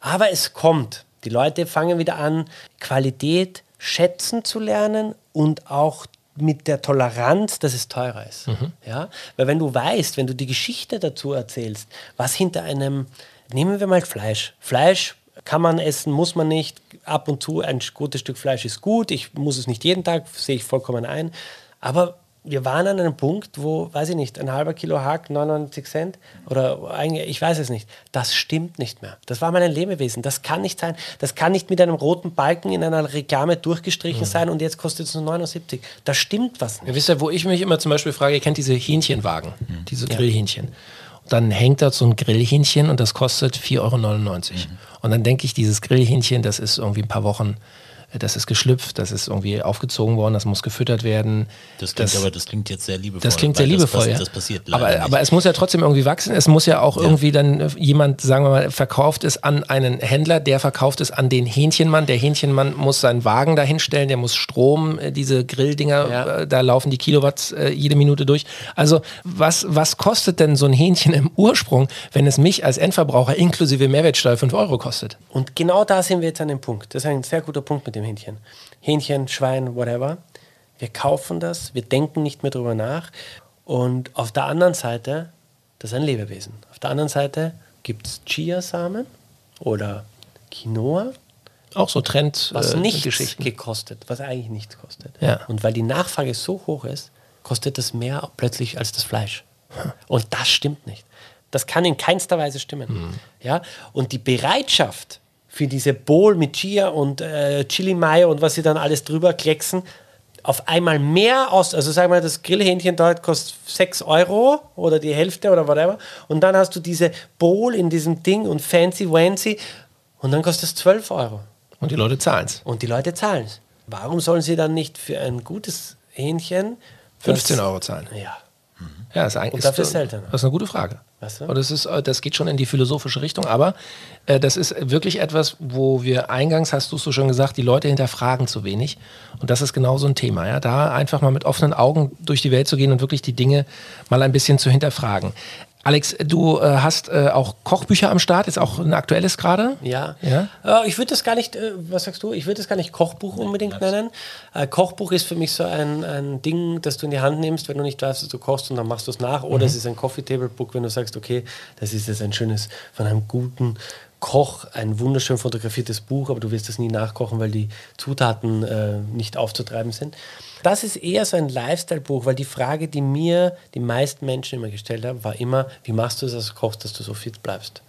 Aber es kommt. Die Leute fangen wieder an, Qualität schätzen zu lernen und auch mit der Toleranz, dass es teurer ist. Ja? Weil wenn du weißt, wenn du die Geschichte dazu erzählst, was hinter einem, nehmen wir mal Fleisch. Fleisch kann man essen, muss man nicht. Ab und zu ein gutes Stück Fleisch ist gut. Ich muss es nicht jeden Tag, sehe ich vollkommen ein. Aber wir waren an einem Punkt, wo, weiß ich nicht, ein halber Kilo Hack 99 Cent oder eigentlich, ich weiß es nicht. Das stimmt nicht mehr. Das war mal ein Lebewesen. Das kann nicht sein. Das kann nicht mit einem roten Balken in einer Reklame durchgestrichen sein und jetzt kostet es nur 79. Da stimmt was nicht. Ihr wisst ja, wo ich mich immer zum Beispiel frage, ihr kennt diese Hähnchenwagen, diese Grillhähnchen. Und dann hängt da so ein Grillhähnchen und das kostet 4,99 Euro. Und dann denke ich, dieses Grillhähnchen, das ist irgendwie ein paar Wochen, das ist geschlüpft, das ist irgendwie aufgezogen worden, das muss gefüttert werden. Das klingt aber, das klingt jetzt sehr liebevoll. Das klingt sehr liebevoll, das, ja. Das, das passiert leider aber, nicht. aber es muss ja trotzdem irgendwie wachsen. Es muss ja auch irgendwie dann äh, jemand, sagen wir mal, verkauft es an einen Händler, der verkauft es an den Hähnchenmann. Der Hähnchenmann muss seinen Wagen dahinstellen, der muss Strom, äh, diese Grilldinger, Ja. äh, da laufen die Kilowatts jede Minute durch. Also was, was kostet denn so ein Hähnchen im Ursprung, wenn es mich als Endverbraucher inklusive Mehrwertsteuer 5 Euro kostet? Und genau da sind wir jetzt an dem Punkt. Das ist ein sehr guter Punkt mit dem Hähnchen. Hähnchen, Schwein, whatever. Wir kaufen das, wir denken nicht mehr drüber nach. Und auf der anderen Seite, das ist ein Lebewesen. Auf der anderen Seite gibt es Chiasamen oder Quinoa, Auch so Trend was äh, nichts Geschichten. gekostet, was eigentlich nichts kostet. Ja. Und weil die Nachfrage so hoch ist, kostet das mehr plötzlich als das Fleisch. Und das stimmt nicht. Das kann in keinster Weise stimmen. Hm. Ja? Und die Bereitschaft für diese Bowl mit Chia und äh, Chili Mayo und was sie dann alles drüber klecksen, auf einmal mehr aus, also sagen wir, das Grillhähnchen dort kostet 6 Euro oder die Hälfte oder whatever. Und dann hast du diese Bowl in diesem Ding und fancy wancy und dann kostet es 12 Euro. Und die Leute zahlen es. Und die Leute zahlen es. Warum sollen sie dann nicht für ein gutes Hähnchen 15 das- Euro zahlen. Ja. Ja, ist eigentlich Und dafür ist seltener. Das ist eine gute Frage. Weißt du? Und das, ist, äh, das geht schon in die philosophische Richtung, aber äh, das ist wirklich etwas, wo wir eingangs, hast du es so schon gesagt, die Leute hinterfragen zu wenig. Und das ist genau so ein Thema. Ja? Da einfach mal mit offenen Augen durch die Welt zu gehen und wirklich die Dinge mal ein bisschen zu hinterfragen. Alex, du äh, hast äh, auch Kochbücher am Start, ist auch ein aktuelles gerade? Ja. Ja? Äh, ich würde das gar nicht, äh, was sagst du? Ich würde das gar nicht Kochbuch unbedingt nennen. Äh, Kochbuch ist für mich so ein, ein Ding, das du in die Hand nimmst, wenn du nicht weißt, was du kochst und dann machst du es nach. Oder es ist ein Coffee Table Book, wenn du sagst, okay, das ist jetzt ein schönes, von einem guten Koch, ein wunderschön fotografiertes Buch, aber du wirst es nie nachkochen, weil die Zutaten äh, nicht aufzutreiben sind. Das ist eher so ein Lifestyle-Buch, weil die Frage, die mir die meisten Menschen immer gestellt haben, war immer, wie machst du es, dass du kochst, dass du so fit bleibst?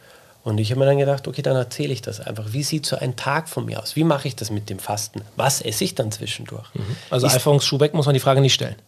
Und ich habe mir dann gedacht, okay, dann erzähle ich das einfach. Wie sieht so ein Tag von mir aus? Wie mache ich das mit dem Fasten? Was esse ich dann zwischendurch? Also Ist- Alphons Schubeck muss man die Frage nicht stellen. [laughs]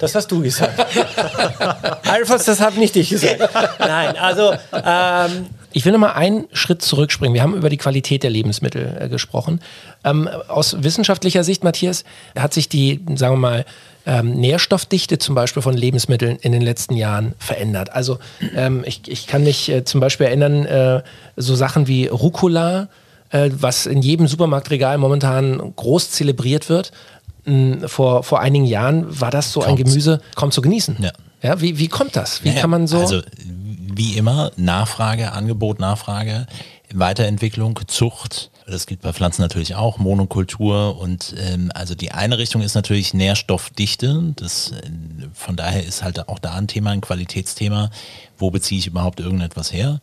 Das hast du gesagt. [laughs] Alphons, das habe nicht ich gesagt. [laughs] Nein, also ähm, Ich will noch mal einen Schritt zurückspringen. Wir haben über die Qualität der Lebensmittel äh, gesprochen. Ähm, aus wissenschaftlicher Sicht, Matthias, hat sich die, sagen wir mal, ähm, Nährstoffdichte zum Beispiel von Lebensmitteln in den letzten Jahren verändert. Also ähm, ich, ich kann mich äh, zum Beispiel erinnern, äh, so Sachen wie Rucola, äh, was in jedem Supermarktregal momentan groß zelebriert wird. Mh, vor, vor einigen Jahren war das so ein Kaum zu- Gemüse kaum zu genießen. Ja. Ja, wie, wie kommt das? Wie Naja, kann man so... Also wie immer, Nachfrage, Angebot, Nachfrage, Weiterentwicklung, Zucht. Das gilt bei Pflanzen natürlich auch, Monokultur und ähm, also die eine Richtung ist natürlich Nährstoffdichte. Das, äh, von daher ist halt auch da ein Thema, ein Qualitätsthema. Wo beziehe ich überhaupt irgendetwas her?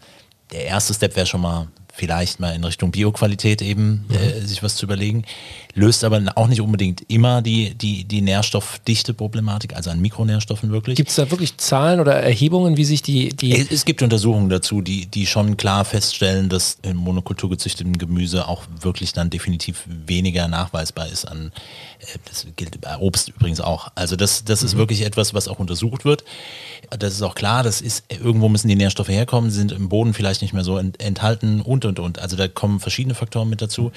Der erste Step wäre schon mal vielleicht mal in Richtung Bioqualität eben äh, sich was zu überlegen. Löst aber auch nicht unbedingt immer die, die, die nährstoffdichte Problematik, also an Mikronährstoffen wirklich. Gibt es da wirklich Zahlen oder Erhebungen, wie sich die, die Es es gibt Untersuchungen dazu, die, die schon klar feststellen, dass im Monokultur gezüchteten Gemüse auch wirklich dann definitiv weniger nachweisbar ist an, äh, das gilt bei Obst übrigens auch. Also das, das ist wirklich etwas, was auch untersucht wird. Das ist auch klar, das ist, irgendwo müssen die Nährstoffe herkommen, sind im Boden vielleicht nicht mehr so ent, enthalten und, und, und. Also da kommen verschiedene Faktoren mit dazu.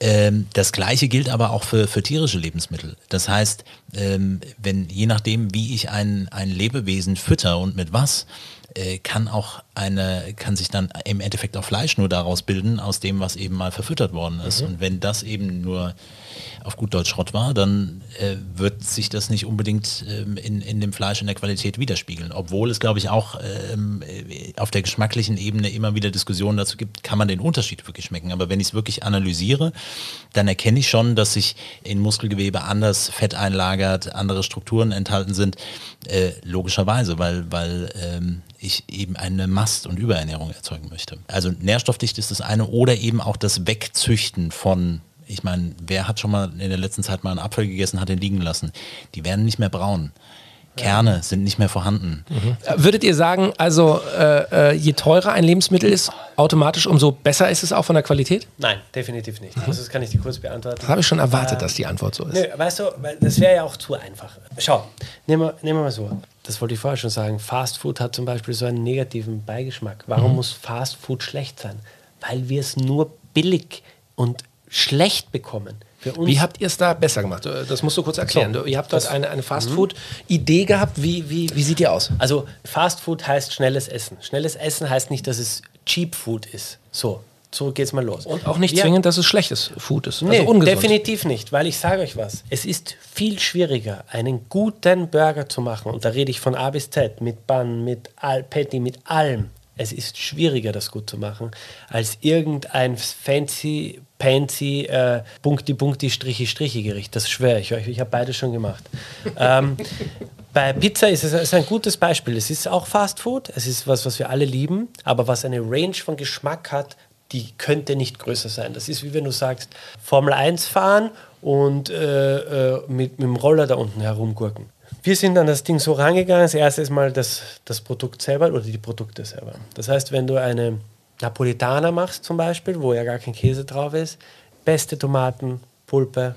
Ähm, das Gleiche gilt aber auch für, für tierische Lebensmittel. Das heißt, ähm, wenn je nachdem, wie ich ein, ein Lebewesen fütter und mit was, äh, kann auch eine, kann sich dann im Endeffekt auch Fleisch nur daraus bilden, aus dem, was eben mal verfüttert worden ist. Mhm. Und wenn das eben nur auf gut Deutsch Schrott war, dann äh, wird sich das nicht unbedingt ähm, in, in dem Fleisch in der Qualität widerspiegeln. Obwohl es, glaube ich, auch ähm, äh, auf der geschmacklichen Ebene immer wieder Diskussionen dazu gibt, kann man den Unterschied wirklich schmecken. Aber wenn ich es wirklich analysiere, dann erkenne ich schon, dass sich in Muskelgewebe anders Fett einlagert, andere Strukturen enthalten sind. Äh, logischerweise, weil, weil ähm, ich eben eine Mast- und Überernährung erzeugen möchte. Also nährstoffdicht ist das eine oder eben auch das Wegzüchten von ich meine, wer hat schon mal in der letzten Zeit mal einen Apfel gegessen, hat ihn liegen lassen? Die werden nicht mehr braun. Kerne sind nicht mehr vorhanden. Mhm. Würdet ihr sagen, also äh, äh, je teurer ein Lebensmittel ist, automatisch umso besser ist es auch von der Qualität? Nein, definitiv nicht. Mhm. Also das kann ich dir kurz beantworten. Das habe ich schon erwartet, äh, dass die Antwort so ist. Nö, weißt du, das wäre ja auch zu einfach. Schau, nehmen wir, nehmen wir mal so. Das wollte ich vorher schon sagen. Fast Food hat zum Beispiel so einen negativen Beigeschmack. Warum mhm. muss Fast Food schlecht sein? Weil wir es nur billig und schlecht bekommen. Wie habt ihr es da besser gemacht? Das musst du kurz erklären. So, ihr habt dort eine, eine Fastfood-Idee gehabt. Wie, wie, wie sieht die aus? Also Fastfood heißt schnelles Essen. Schnelles Essen heißt nicht, dass es Cheap Food ist. So, so geht's mal los. Und auch nicht Wir, zwingend, dass es schlechtes Food ist. Also nee, ungesund. definitiv nicht, weil ich sage euch was. Es ist viel schwieriger, einen guten Burger zu machen. Und da rede ich von A bis Z, mit Bun, mit Al Patty, mit allem. Es ist schwieriger, das gut zu machen, als irgendein fancy, fancy, äh, Punkti, Punkti, Strichi, Strichi Gericht. Das schwöre ich euch. Ich habe beides schon gemacht. ähm, [laughs] bei Pizza ist es ist ein gutes Beispiel. Es ist auch Fast Food. Es ist was, was wir alle lieben, aber was eine Range von Geschmack hat, die könnte nicht größer sein. Das ist wie wenn du sagst, Formel 1 fahren und äh, äh, mit, mit dem Roller da unten herumgurken. Wir sind an das Ding so rangegangen, als erstes mal das, das Produkt selber oder die Produkte selber. Das heißt, wenn du eine Napolitaner machst zum Beispiel, wo ja gar kein Käse drauf ist, beste Tomaten, Pulpe,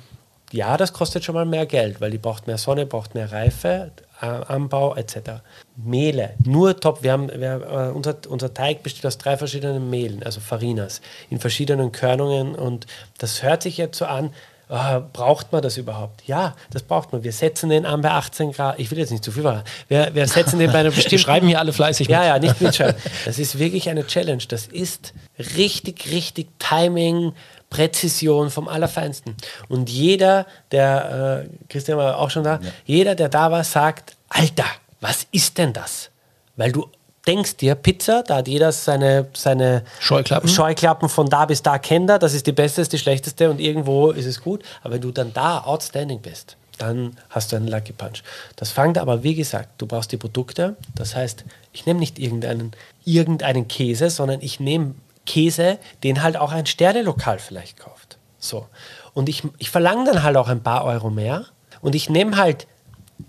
ja, das kostet schon mal mehr Geld, weil die braucht mehr Sonne, braucht mehr Reife, äh, Anbau etc. Mehle, nur top. Wir haben, wir, äh, unser, unser Teig besteht aus drei verschiedenen Mehlen, also Farinas, in verschiedenen Körnungen und das hört sich jetzt so an, oh, braucht man das überhaupt? Ja, das braucht man. Wir setzen den an bei 18 Grad. Ich will jetzt nicht zu viel machen. Wir, wir setzen den bei einer [laughs] bestimmten. Wir schreiben hier alle fleißig mit. Ja, ja, nicht mitschreiben. Das ist wirklich eine Challenge. Das ist richtig, richtig Timing. Präzision vom Allerfeinsten. Und jeder, der, äh, Christian war auch schon da, ja. jeder, der da war, sagt, Alter, was ist denn das? Weil du denkst dir, Pizza, da hat jeder seine, seine Scheuklappen. Scheuklappen von da bis da kennt er, das ist die beste, ist die schlechteste und irgendwo ist es gut. Aber wenn du dann da outstanding bist, dann hast du einen Lucky Punch. Das fängt aber, wie gesagt, du brauchst die Produkte. Das heißt, ich nehme nicht irgendeinen, irgendeinen Käse, sondern ich nehme Käse, den halt auch ein Sternelokal vielleicht kauft. So. Und ich, ich verlange dann halt auch ein paar Euro mehr. Und ich nehme halt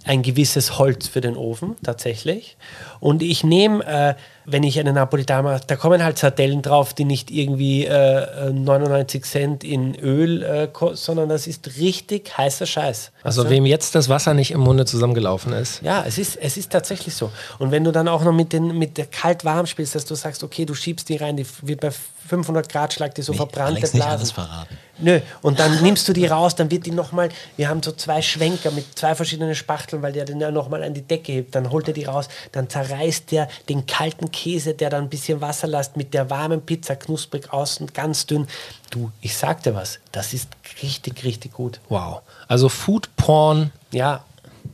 ein gewisses Holz für den Ofen tatsächlich. Und ich nehme, äh, wenn ich eine Napolitaner mache, da kommen halt Sardellen drauf, die nicht irgendwie äh, 99 Cent in Öl äh, sondern das ist richtig heißer Scheiß. Also wem jetzt das Wasser nicht im Munde zusammengelaufen ist. Ja, es ist, es ist tatsächlich so. Und wenn du dann auch noch mit, den, mit der kalt-warm spielst, dass du sagst, okay, du schiebst die rein, die wird bei 500 Grad Schlag die so nee, verbrannte Blasen. Nicht alles verraten. Nö, und dann nimmst du die raus, dann wird die nochmal, wir haben so zwei Schwenker mit zwei verschiedenen Spachteln, weil der den ja nochmal an die Decke hebt, dann holt er die raus, dann zerreißt der den kalten Käse, der dann ein bisschen Wasser lässt, mit der warmen Pizza, knusprig außen, ganz dünn. Du, ich sag dir was, das ist richtig, richtig gut. Wow. Also Food Porn. Ja,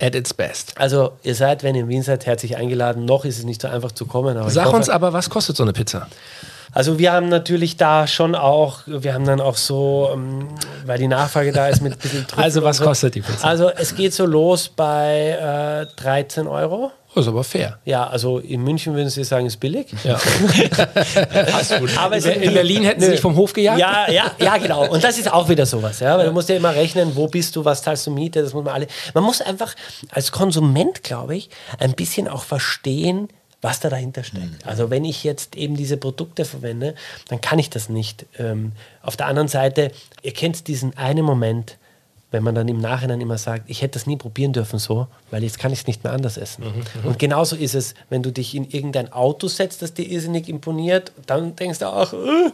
at its best. Also ihr seid, wenn ihr in Wien seid, herzlich eingeladen. Noch ist es nicht so einfach zu kommen. Sag hoffe, uns aber, was kostet so eine Pizza? Also wir haben natürlich da schon auch, wir haben dann auch so, ähm, weil die Nachfrage da ist mit ein bisschen Druck. Also was so. kostet die Pizza? Also es geht so los bei äh, 13 Euro. Das ist aber fair. Ja, also in München würden Sie sagen, ist billig. Ja. [laughs] aber in Berlin hätten Sie sich vom Hof gejagt? Ja, ja, ja, genau. Und das ist auch wieder sowas. Ja? Weil du musst ja immer rechnen, wo bist du, was zahlst du Miete, das muss man alle. Man muss einfach als Konsument, glaube ich, ein bisschen auch verstehen, was da dahinter steckt. Mhm. Also wenn ich jetzt eben diese Produkte verwende, dann kann ich das nicht. Ähm, auf der anderen Seite, ihr kennt diesen einen Moment, wenn man dann im Nachhinein immer sagt, ich hätte das nie probieren dürfen so, weil jetzt kann ich es nicht mehr anders essen. Mhm, mhm, und genauso ist es, wenn du dich in irgendein Auto setzt, das dir irrsinnig imponiert, dann denkst du auch, äh,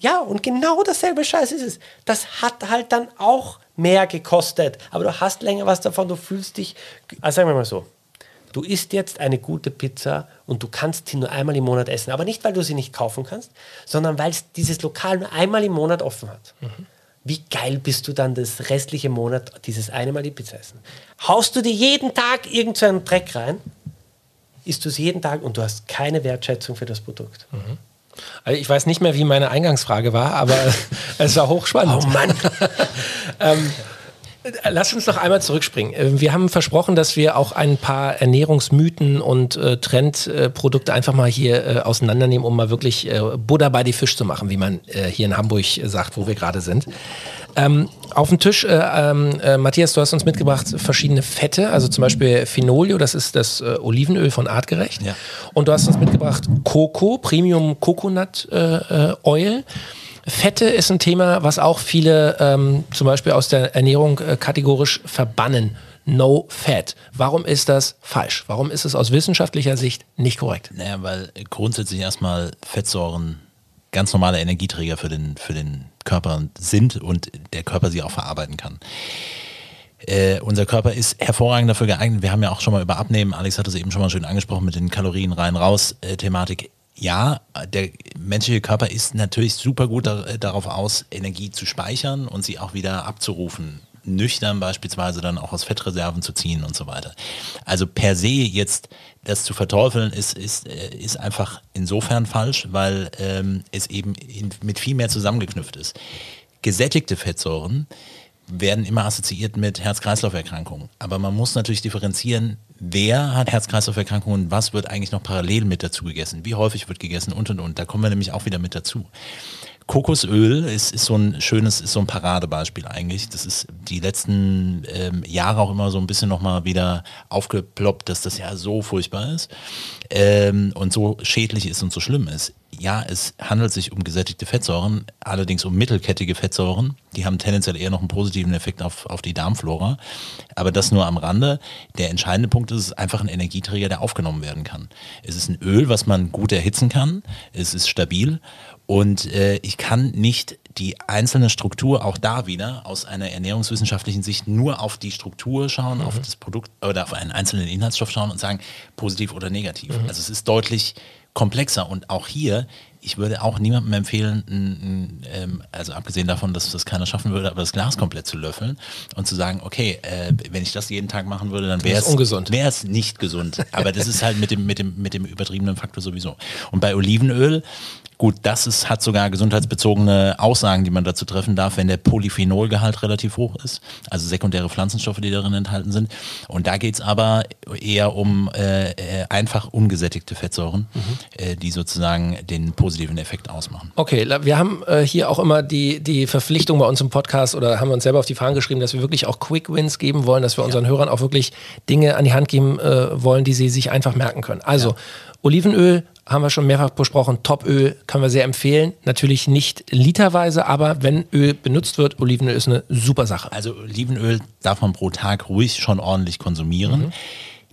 ja, und genau dasselbe Scheiß ist es. Das hat halt dann auch mehr gekostet, aber du hast länger was davon, du fühlst dich, also sagen wir mal so, du isst jetzt eine gute Pizza und du kannst sie nur einmal im Monat essen. Aber nicht, weil du sie nicht kaufen kannst, sondern weil es dieses Lokal nur einmal im Monat offen hat. Mhm. Wie geil bist du dann das restliche Monat dieses eine Mal die Pizza essen? Haust du dir jeden Tag irgendeinen so Dreck rein, isst du es jeden Tag und du hast keine Wertschätzung für das Produkt. Mhm. Also ich weiß nicht mehr, wie meine Eingangsfrage war, aber [laughs] es war hochspannend. Oh Mann. [laughs] [laughs] ähm, Lass uns noch einmal zurückspringen. Äh, wir haben versprochen, dass wir auch ein paar Ernährungsmythen und äh, Trendprodukte äh, einfach mal hier äh, auseinandernehmen, um mal wirklich äh, Buddha bei die Fisch zu machen, wie man äh, hier in Hamburg sagt, wo wir gerade sind. Ähm, auf dem Tisch, ähm, Matthias, du hast uns mitgebracht verschiedene Fette, also zum Beispiel Finolio, das ist das Olivenöl von Artgerecht. Ja. Und du hast uns mitgebracht Coco, Premium Coconut Oil. Fette ist ein Thema, was auch viele ähm, zum Beispiel aus der Ernährung äh, kategorisch verbannen. No Fat. Warum ist das falsch? Warum ist es aus wissenschaftlicher Sicht nicht korrekt? Naja, weil grundsätzlich erstmal Fettsäuren ganz normale Energieträger für den, für den Körper sind und der Körper sie auch verarbeiten kann. Äh, unser Körper ist hervorragend dafür geeignet. Wir haben ja auch schon mal über Abnehmen, Alex hat es eben schon mal schön angesprochen mit den Kalorien rein-raus-Thematik. Äh, ja, der menschliche Körper ist natürlich super gut da, darauf aus, Energie zu speichern und sie auch wieder abzurufen. Nüchtern beispielsweise dann auch aus Fettreserven zu ziehen und so weiter. Also per se jetzt das zu verteufeln ist, ist, äh, ist einfach insofern falsch, weil ähm, es eben in, mit viel mehr zusammengeknüpft ist. Gesättigte Fettsäuren werden immer assoziiert mit Herz-Kreislauf-Erkrankungen. Aber man muss natürlich differenzieren, wer hat Herz-Kreislauf-Erkrankungen was wird eigentlich noch parallel mit dazu gegessen, wie häufig wird gegessen und und und. Da kommen wir nämlich auch wieder mit dazu. Kokosöl ist, ist so ein schönes, ist so ein Paradebeispiel eigentlich. Das ist die letzten ähm, Jahre auch immer so ein bisschen nochmal wieder aufgeploppt, dass das ja so furchtbar ist ähm, und so schädlich ist und so schlimm ist. Ja, es handelt sich um gesättigte Fettsäuren, allerdings um mittelkettige Fettsäuren. Die haben tendenziell eher noch einen positiven Effekt auf, auf die Darmflora. Aber das nur am Rande. Der entscheidende Punkt ist, es ist einfach ein Energieträger, der aufgenommen werden kann. Es ist ein Öl, was man gut erhitzen kann. Es ist stabil und äh, ich kann nicht die einzelne Struktur auch da wieder aus einer ernährungswissenschaftlichen Sicht nur auf die Struktur schauen, mhm. auf das Produkt oder auf einen einzelnen Inhaltsstoff schauen und sagen, positiv oder negativ. Mhm. Also es ist deutlich komplexer. Und auch hier, ich würde auch niemandem empfehlen, ähm, also abgesehen davon, dass das keiner schaffen würde, aber das Glas komplett zu löffeln und zu sagen, okay, äh, wenn ich das jeden Tag machen würde, dann wäre es ungesund. Wäre es nicht gesund. Aber das ist halt mit dem, mit dem, mit dem übertriebenen Faktor sowieso. Und bei Olivenöl Gut, das ist, hat sogar gesundheitsbezogene Aussagen, die man dazu treffen darf, wenn der Polyphenolgehalt relativ hoch ist, also sekundäre Pflanzenstoffe, die darin enthalten sind. Und da geht es aber eher um äh, äh, einfach ungesättigte Fettsäuren, mhm. äh, die sozusagen den positiven Effekt ausmachen. Okay, wir haben äh, hier auch immer die, die Verpflichtung bei uns im Podcast oder haben wir uns selber auf die Fahnen geschrieben, dass wir wirklich auch Quick Wins geben wollen, dass wir unseren ja. Hörern auch wirklich Dinge an die Hand geben äh, wollen, die sie sich einfach merken können. Also ja. Olivenöl, haben wir schon mehrfach besprochen. Topöl können wir sehr empfehlen. Natürlich nicht literweise, aber wenn Öl benutzt wird, Olivenöl ist eine super Sache. Also Olivenöl darf man pro Tag ruhig schon ordentlich konsumieren. Mhm.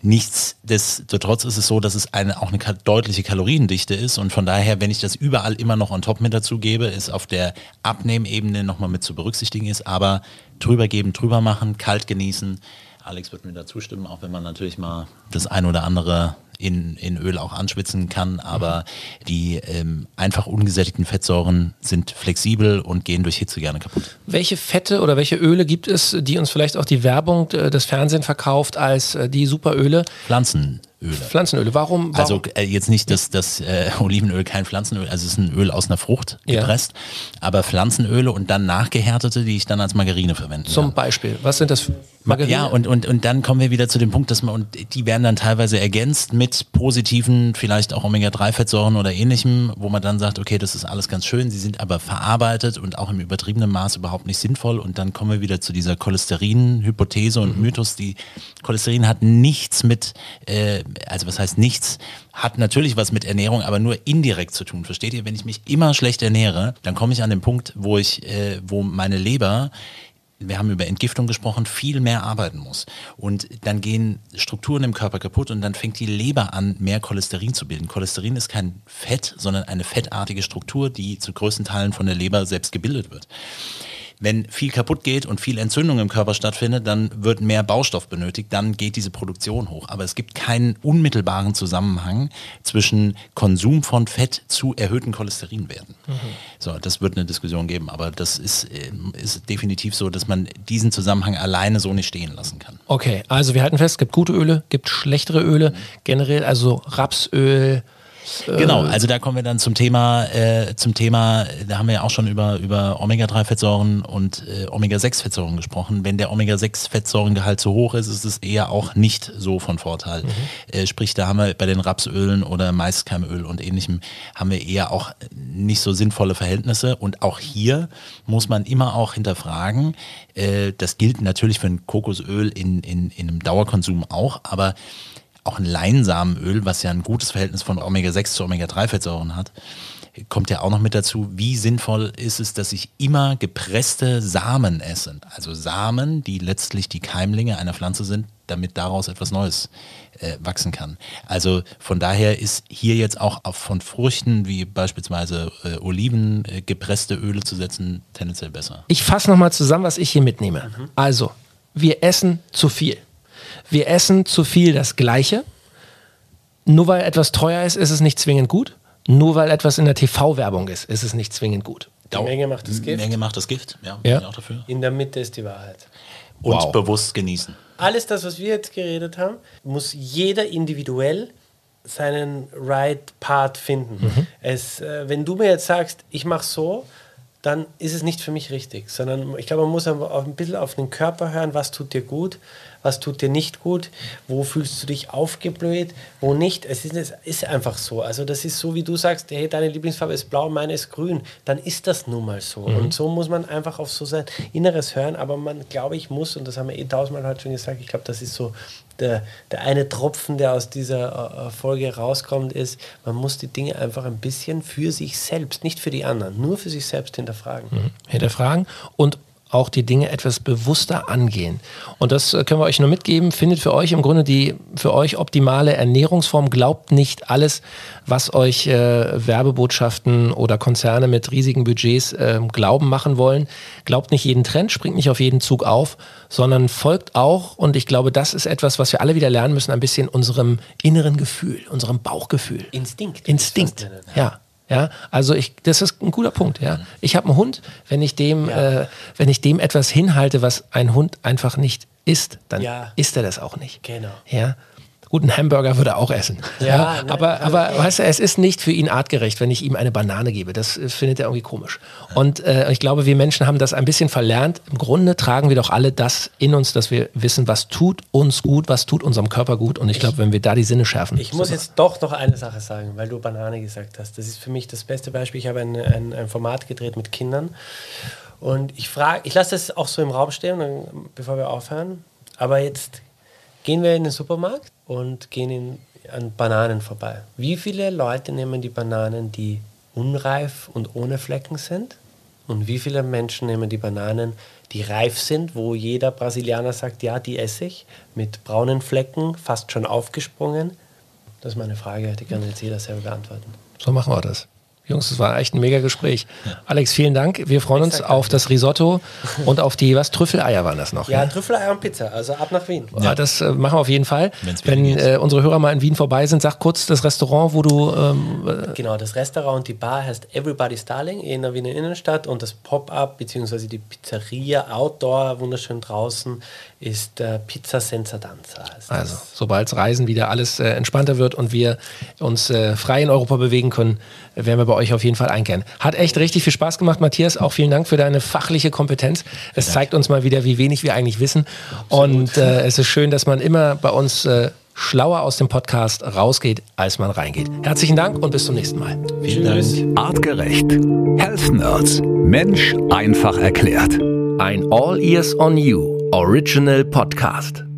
Nichtsdestotrotz ist es so, dass es eine, auch eine deutliche Kaloriendichte ist und von daher, wenn ich das überall immer noch on top mit dazu gebe, ist auf der Abnehmebene nochmal mit zu berücksichtigen ist, aber drüber geben, drüber machen, kalt genießen. Alex wird mir da zustimmen, auch wenn man natürlich mal das ein oder andere in, in Öl auch anschwitzen kann, aber mhm. die ähm, einfach ungesättigten Fettsäuren sind flexibel und gehen durch Hitze gerne kaputt. Welche Fette oder welche Öle gibt es, die uns vielleicht auch die Werbung äh, des Fernsehens verkauft als äh, die Superöle? Pflanzen. Öle. Pflanzenöle, warum? warum? Also äh, jetzt nicht, dass das äh, Olivenöl kein Pflanzenöl, also es ist ein Öl aus einer Frucht gepresst, ja. aber Pflanzenöle und dann nachgehärtete, die ich dann als Margarine verwende. Zum kann. Beispiel, was sind das für Margarine? Ja, und, und, und dann kommen wir wieder zu dem Punkt, dass man, und die werden dann teilweise ergänzt mit positiven, vielleicht auch Omega-3-Fettsäuren oder ähnlichem, wo man dann sagt, okay, das ist alles ganz schön, sie sind aber verarbeitet und auch im übertriebenen Maß überhaupt nicht sinnvoll und dann kommen wir wieder zu dieser Cholesterin-Hypothese und mhm. Mythos, die Cholesterin hat nichts mit äh, also was heißt nichts, hat natürlich was mit Ernährung, aber nur indirekt zu tun. Versteht ihr? Wenn ich mich immer schlecht ernähre, dann komme ich an den Punkt, wo ich, äh, wo meine Leber wir haben über Entgiftung gesprochen, viel mehr arbeiten muss. Und dann gehen Strukturen im Körper kaputt und dann fängt die Leber an, mehr Cholesterin zu bilden. Cholesterin ist kein Fett, sondern eine fettartige Struktur, die zu größten Teilen von der Leber selbst gebildet wird wenn viel kaputt geht und viel Entzündung im Körper stattfindet, dann wird mehr Baustoff benötigt, dann geht diese Produktion hoch. Aber es gibt keinen unmittelbaren Zusammenhang zwischen Konsum von Fett zu erhöhten Cholesterinwerten. Mhm. So, das wird eine Diskussion geben, aber das ist, äh, ist definitiv so, dass man diesen Zusammenhang alleine so nicht stehen lassen kann. Okay, also wir halten fest, es gibt gute Öle, gibt schlechtere Öle, mhm. generell also Rapsöl, Genau, also da kommen wir dann zum Thema, äh, zum Thema, da haben wir ja auch schon über, über Omega-3-Fettsäuren und äh, Omega-6-Fettsäuren gesprochen. Wenn der Omega-6-Fettsäurengehalt zu hoch ist, ist es eher auch nicht so von Vorteil. Mhm. Äh, sprich, da haben wir bei den Rapsölen oder Maiskeimöl und ähnlichem, haben wir eher auch nicht so sinnvolle Verhältnisse. Und auch hier muss man immer auch hinterfragen, äh, das gilt natürlich für ein Kokosöl in, in, in einem Dauerkonsum auch, aber auch ein Leinsamenöl, was ja ein gutes Verhältnis von Omega-6 zu Omega-3-Fettsäuren hat, kommt ja auch noch mit dazu, wie sinnvoll ist es, dass ich immer gepresste Samen esse. Also Samen, die letztlich die Keimlinge einer Pflanze sind, damit daraus etwas Neues äh, wachsen kann. Also von daher ist hier jetzt auch von Früchten wie beispielsweise äh, Oliven äh, gepresste Öle zu setzen tendenziell besser. Ich fasse nochmal zusammen, was ich hier mitnehme. Mhm. Also, wir essen zu viel. Wir essen zu viel das Gleiche. Nur weil etwas teuer ist, ist es nicht zwingend gut. Nur weil etwas in der TV-Werbung ist, ist es nicht zwingend gut. Die Menge macht das Gift. Menge macht das Gift, ja. ja. Auch dafür. In der Mitte ist die Wahrheit. Und wow. bewusst genießen. Alles das, was wir jetzt geredet haben, muss jeder individuell seinen right Part finden. Mhm. Es, äh, wenn du mir jetzt sagst, ich mache so, dann ist es nicht für mich richtig, sondern ich glaube, man muss auch ein bisschen auf den Körper hören, was tut dir gut, was tut dir nicht gut, wo fühlst du dich aufgebläht, wo nicht. Es ist, es ist einfach so. Also das ist so, wie du sagst, hey, deine Lieblingsfarbe ist blau, meine ist grün, dann ist das nun mal so. Mhm. Und so muss man einfach auf so sein Inneres hören, aber man, glaube ich, muss, und das haben wir eh tausendmal halt schon gesagt, ich glaube, das ist so der, der eine Tropfen, der aus dieser äh, Folge rauskommt, ist, man muss die Dinge einfach ein bisschen für sich selbst, nicht für die anderen, nur für sich selbst hinterfragen. Mhm. Hinterfragen und auch die Dinge etwas bewusster angehen. Und das äh, können wir euch nur mitgeben. Findet für euch im Grunde die für euch optimale Ernährungsform. Glaubt nicht alles, was euch äh, Werbebotschaften oder Konzerne mit riesigen Budgets äh, glauben machen wollen. Glaubt nicht jeden Trend, springt nicht auf jeden Zug auf, sondern folgt auch, und ich glaube, das ist etwas, was wir alle wieder lernen müssen, ein bisschen unserem inneren Gefühl, unserem Bauchgefühl. Instinkt. Instinkt, ja. Ja, also ich, das ist ein guter Punkt. Ja, ich habe einen Hund. Wenn ich dem, ja. äh, wenn ich dem etwas hinhalte, was ein Hund einfach nicht isst, dann ja. isst er das auch nicht. Genau. Ja, Gut, einen Hamburger würde er auch essen. Ja, ja ne, aber, also, aber weißt du, es ist nicht für ihn artgerecht, wenn ich ihm eine Banane gebe. Das äh, findet er irgendwie komisch. Und äh, ich glaube, wir Menschen haben das ein bisschen verlernt. Im Grunde tragen wir doch alle das in uns, dass wir wissen, was tut uns gut, was tut unserem Körper gut. Und ich glaube, wenn wir da die Sinne schärfen. Ich muss jetzt doch noch eine Sache sagen, weil du Banane gesagt hast. Das ist für mich das beste Beispiel. Ich habe ein, ein, ein Format gedreht mit Kindern. Und ich frage, ich lasse das auch so im Raum stehen, bevor wir aufhören. Aber jetzt gehen wir in den Supermarkt und gehen in, an Bananen vorbei. Wie viele Leute nehmen die Bananen, die unreif und ohne Flecken sind? Und wie viele Menschen nehmen die Bananen, die reif sind, wo jeder Brasilianer sagt, ja, die esse ich, mit braunen Flecken, fast schon aufgesprungen? Das ist meine Frage, die kann jetzt jeder selber beantworten. So machen wir das. Jungs, das war echt ein mega Gespräch. Alex, vielen Dank. Wir freuen uns auf das Risotto und auf die, was, Trüffeleier waren das noch? Ja, ja? Trüffeleier und Pizza, also ab nach Wien. Ja, das äh, machen wir auf jeden Fall. Wenn's Wenn äh, unsere Hörer mal in Wien vorbei sind, sag kurz das Restaurant, wo du... Ähm, äh genau, das Restaurant und die Bar heißt Everybody's Darling in der Wiener Innenstadt und das Pop-Up bzw. die Pizzeria Outdoor, wunderschön draußen, ist äh, Pizza Senza Danza. Also, sobald Reisen wieder alles äh, entspannter wird und wir uns äh, frei in Europa bewegen können, werden wir bei euch auf jeden Fall einkehren. Hat echt richtig viel Spaß gemacht, Matthias. Auch vielen Dank für deine fachliche Kompetenz. Es Dank. zeigt uns mal wieder, wie wenig wir eigentlich wissen. Absolut. Und äh, es ist schön, dass man immer bei uns äh, schlauer aus dem Podcast rausgeht, als man reingeht. Herzlichen Dank und bis zum nächsten Mal. Vielen Dank. Artgerecht. Health Nerds. Mensch einfach erklärt. Ein All Ears on You Original Podcast.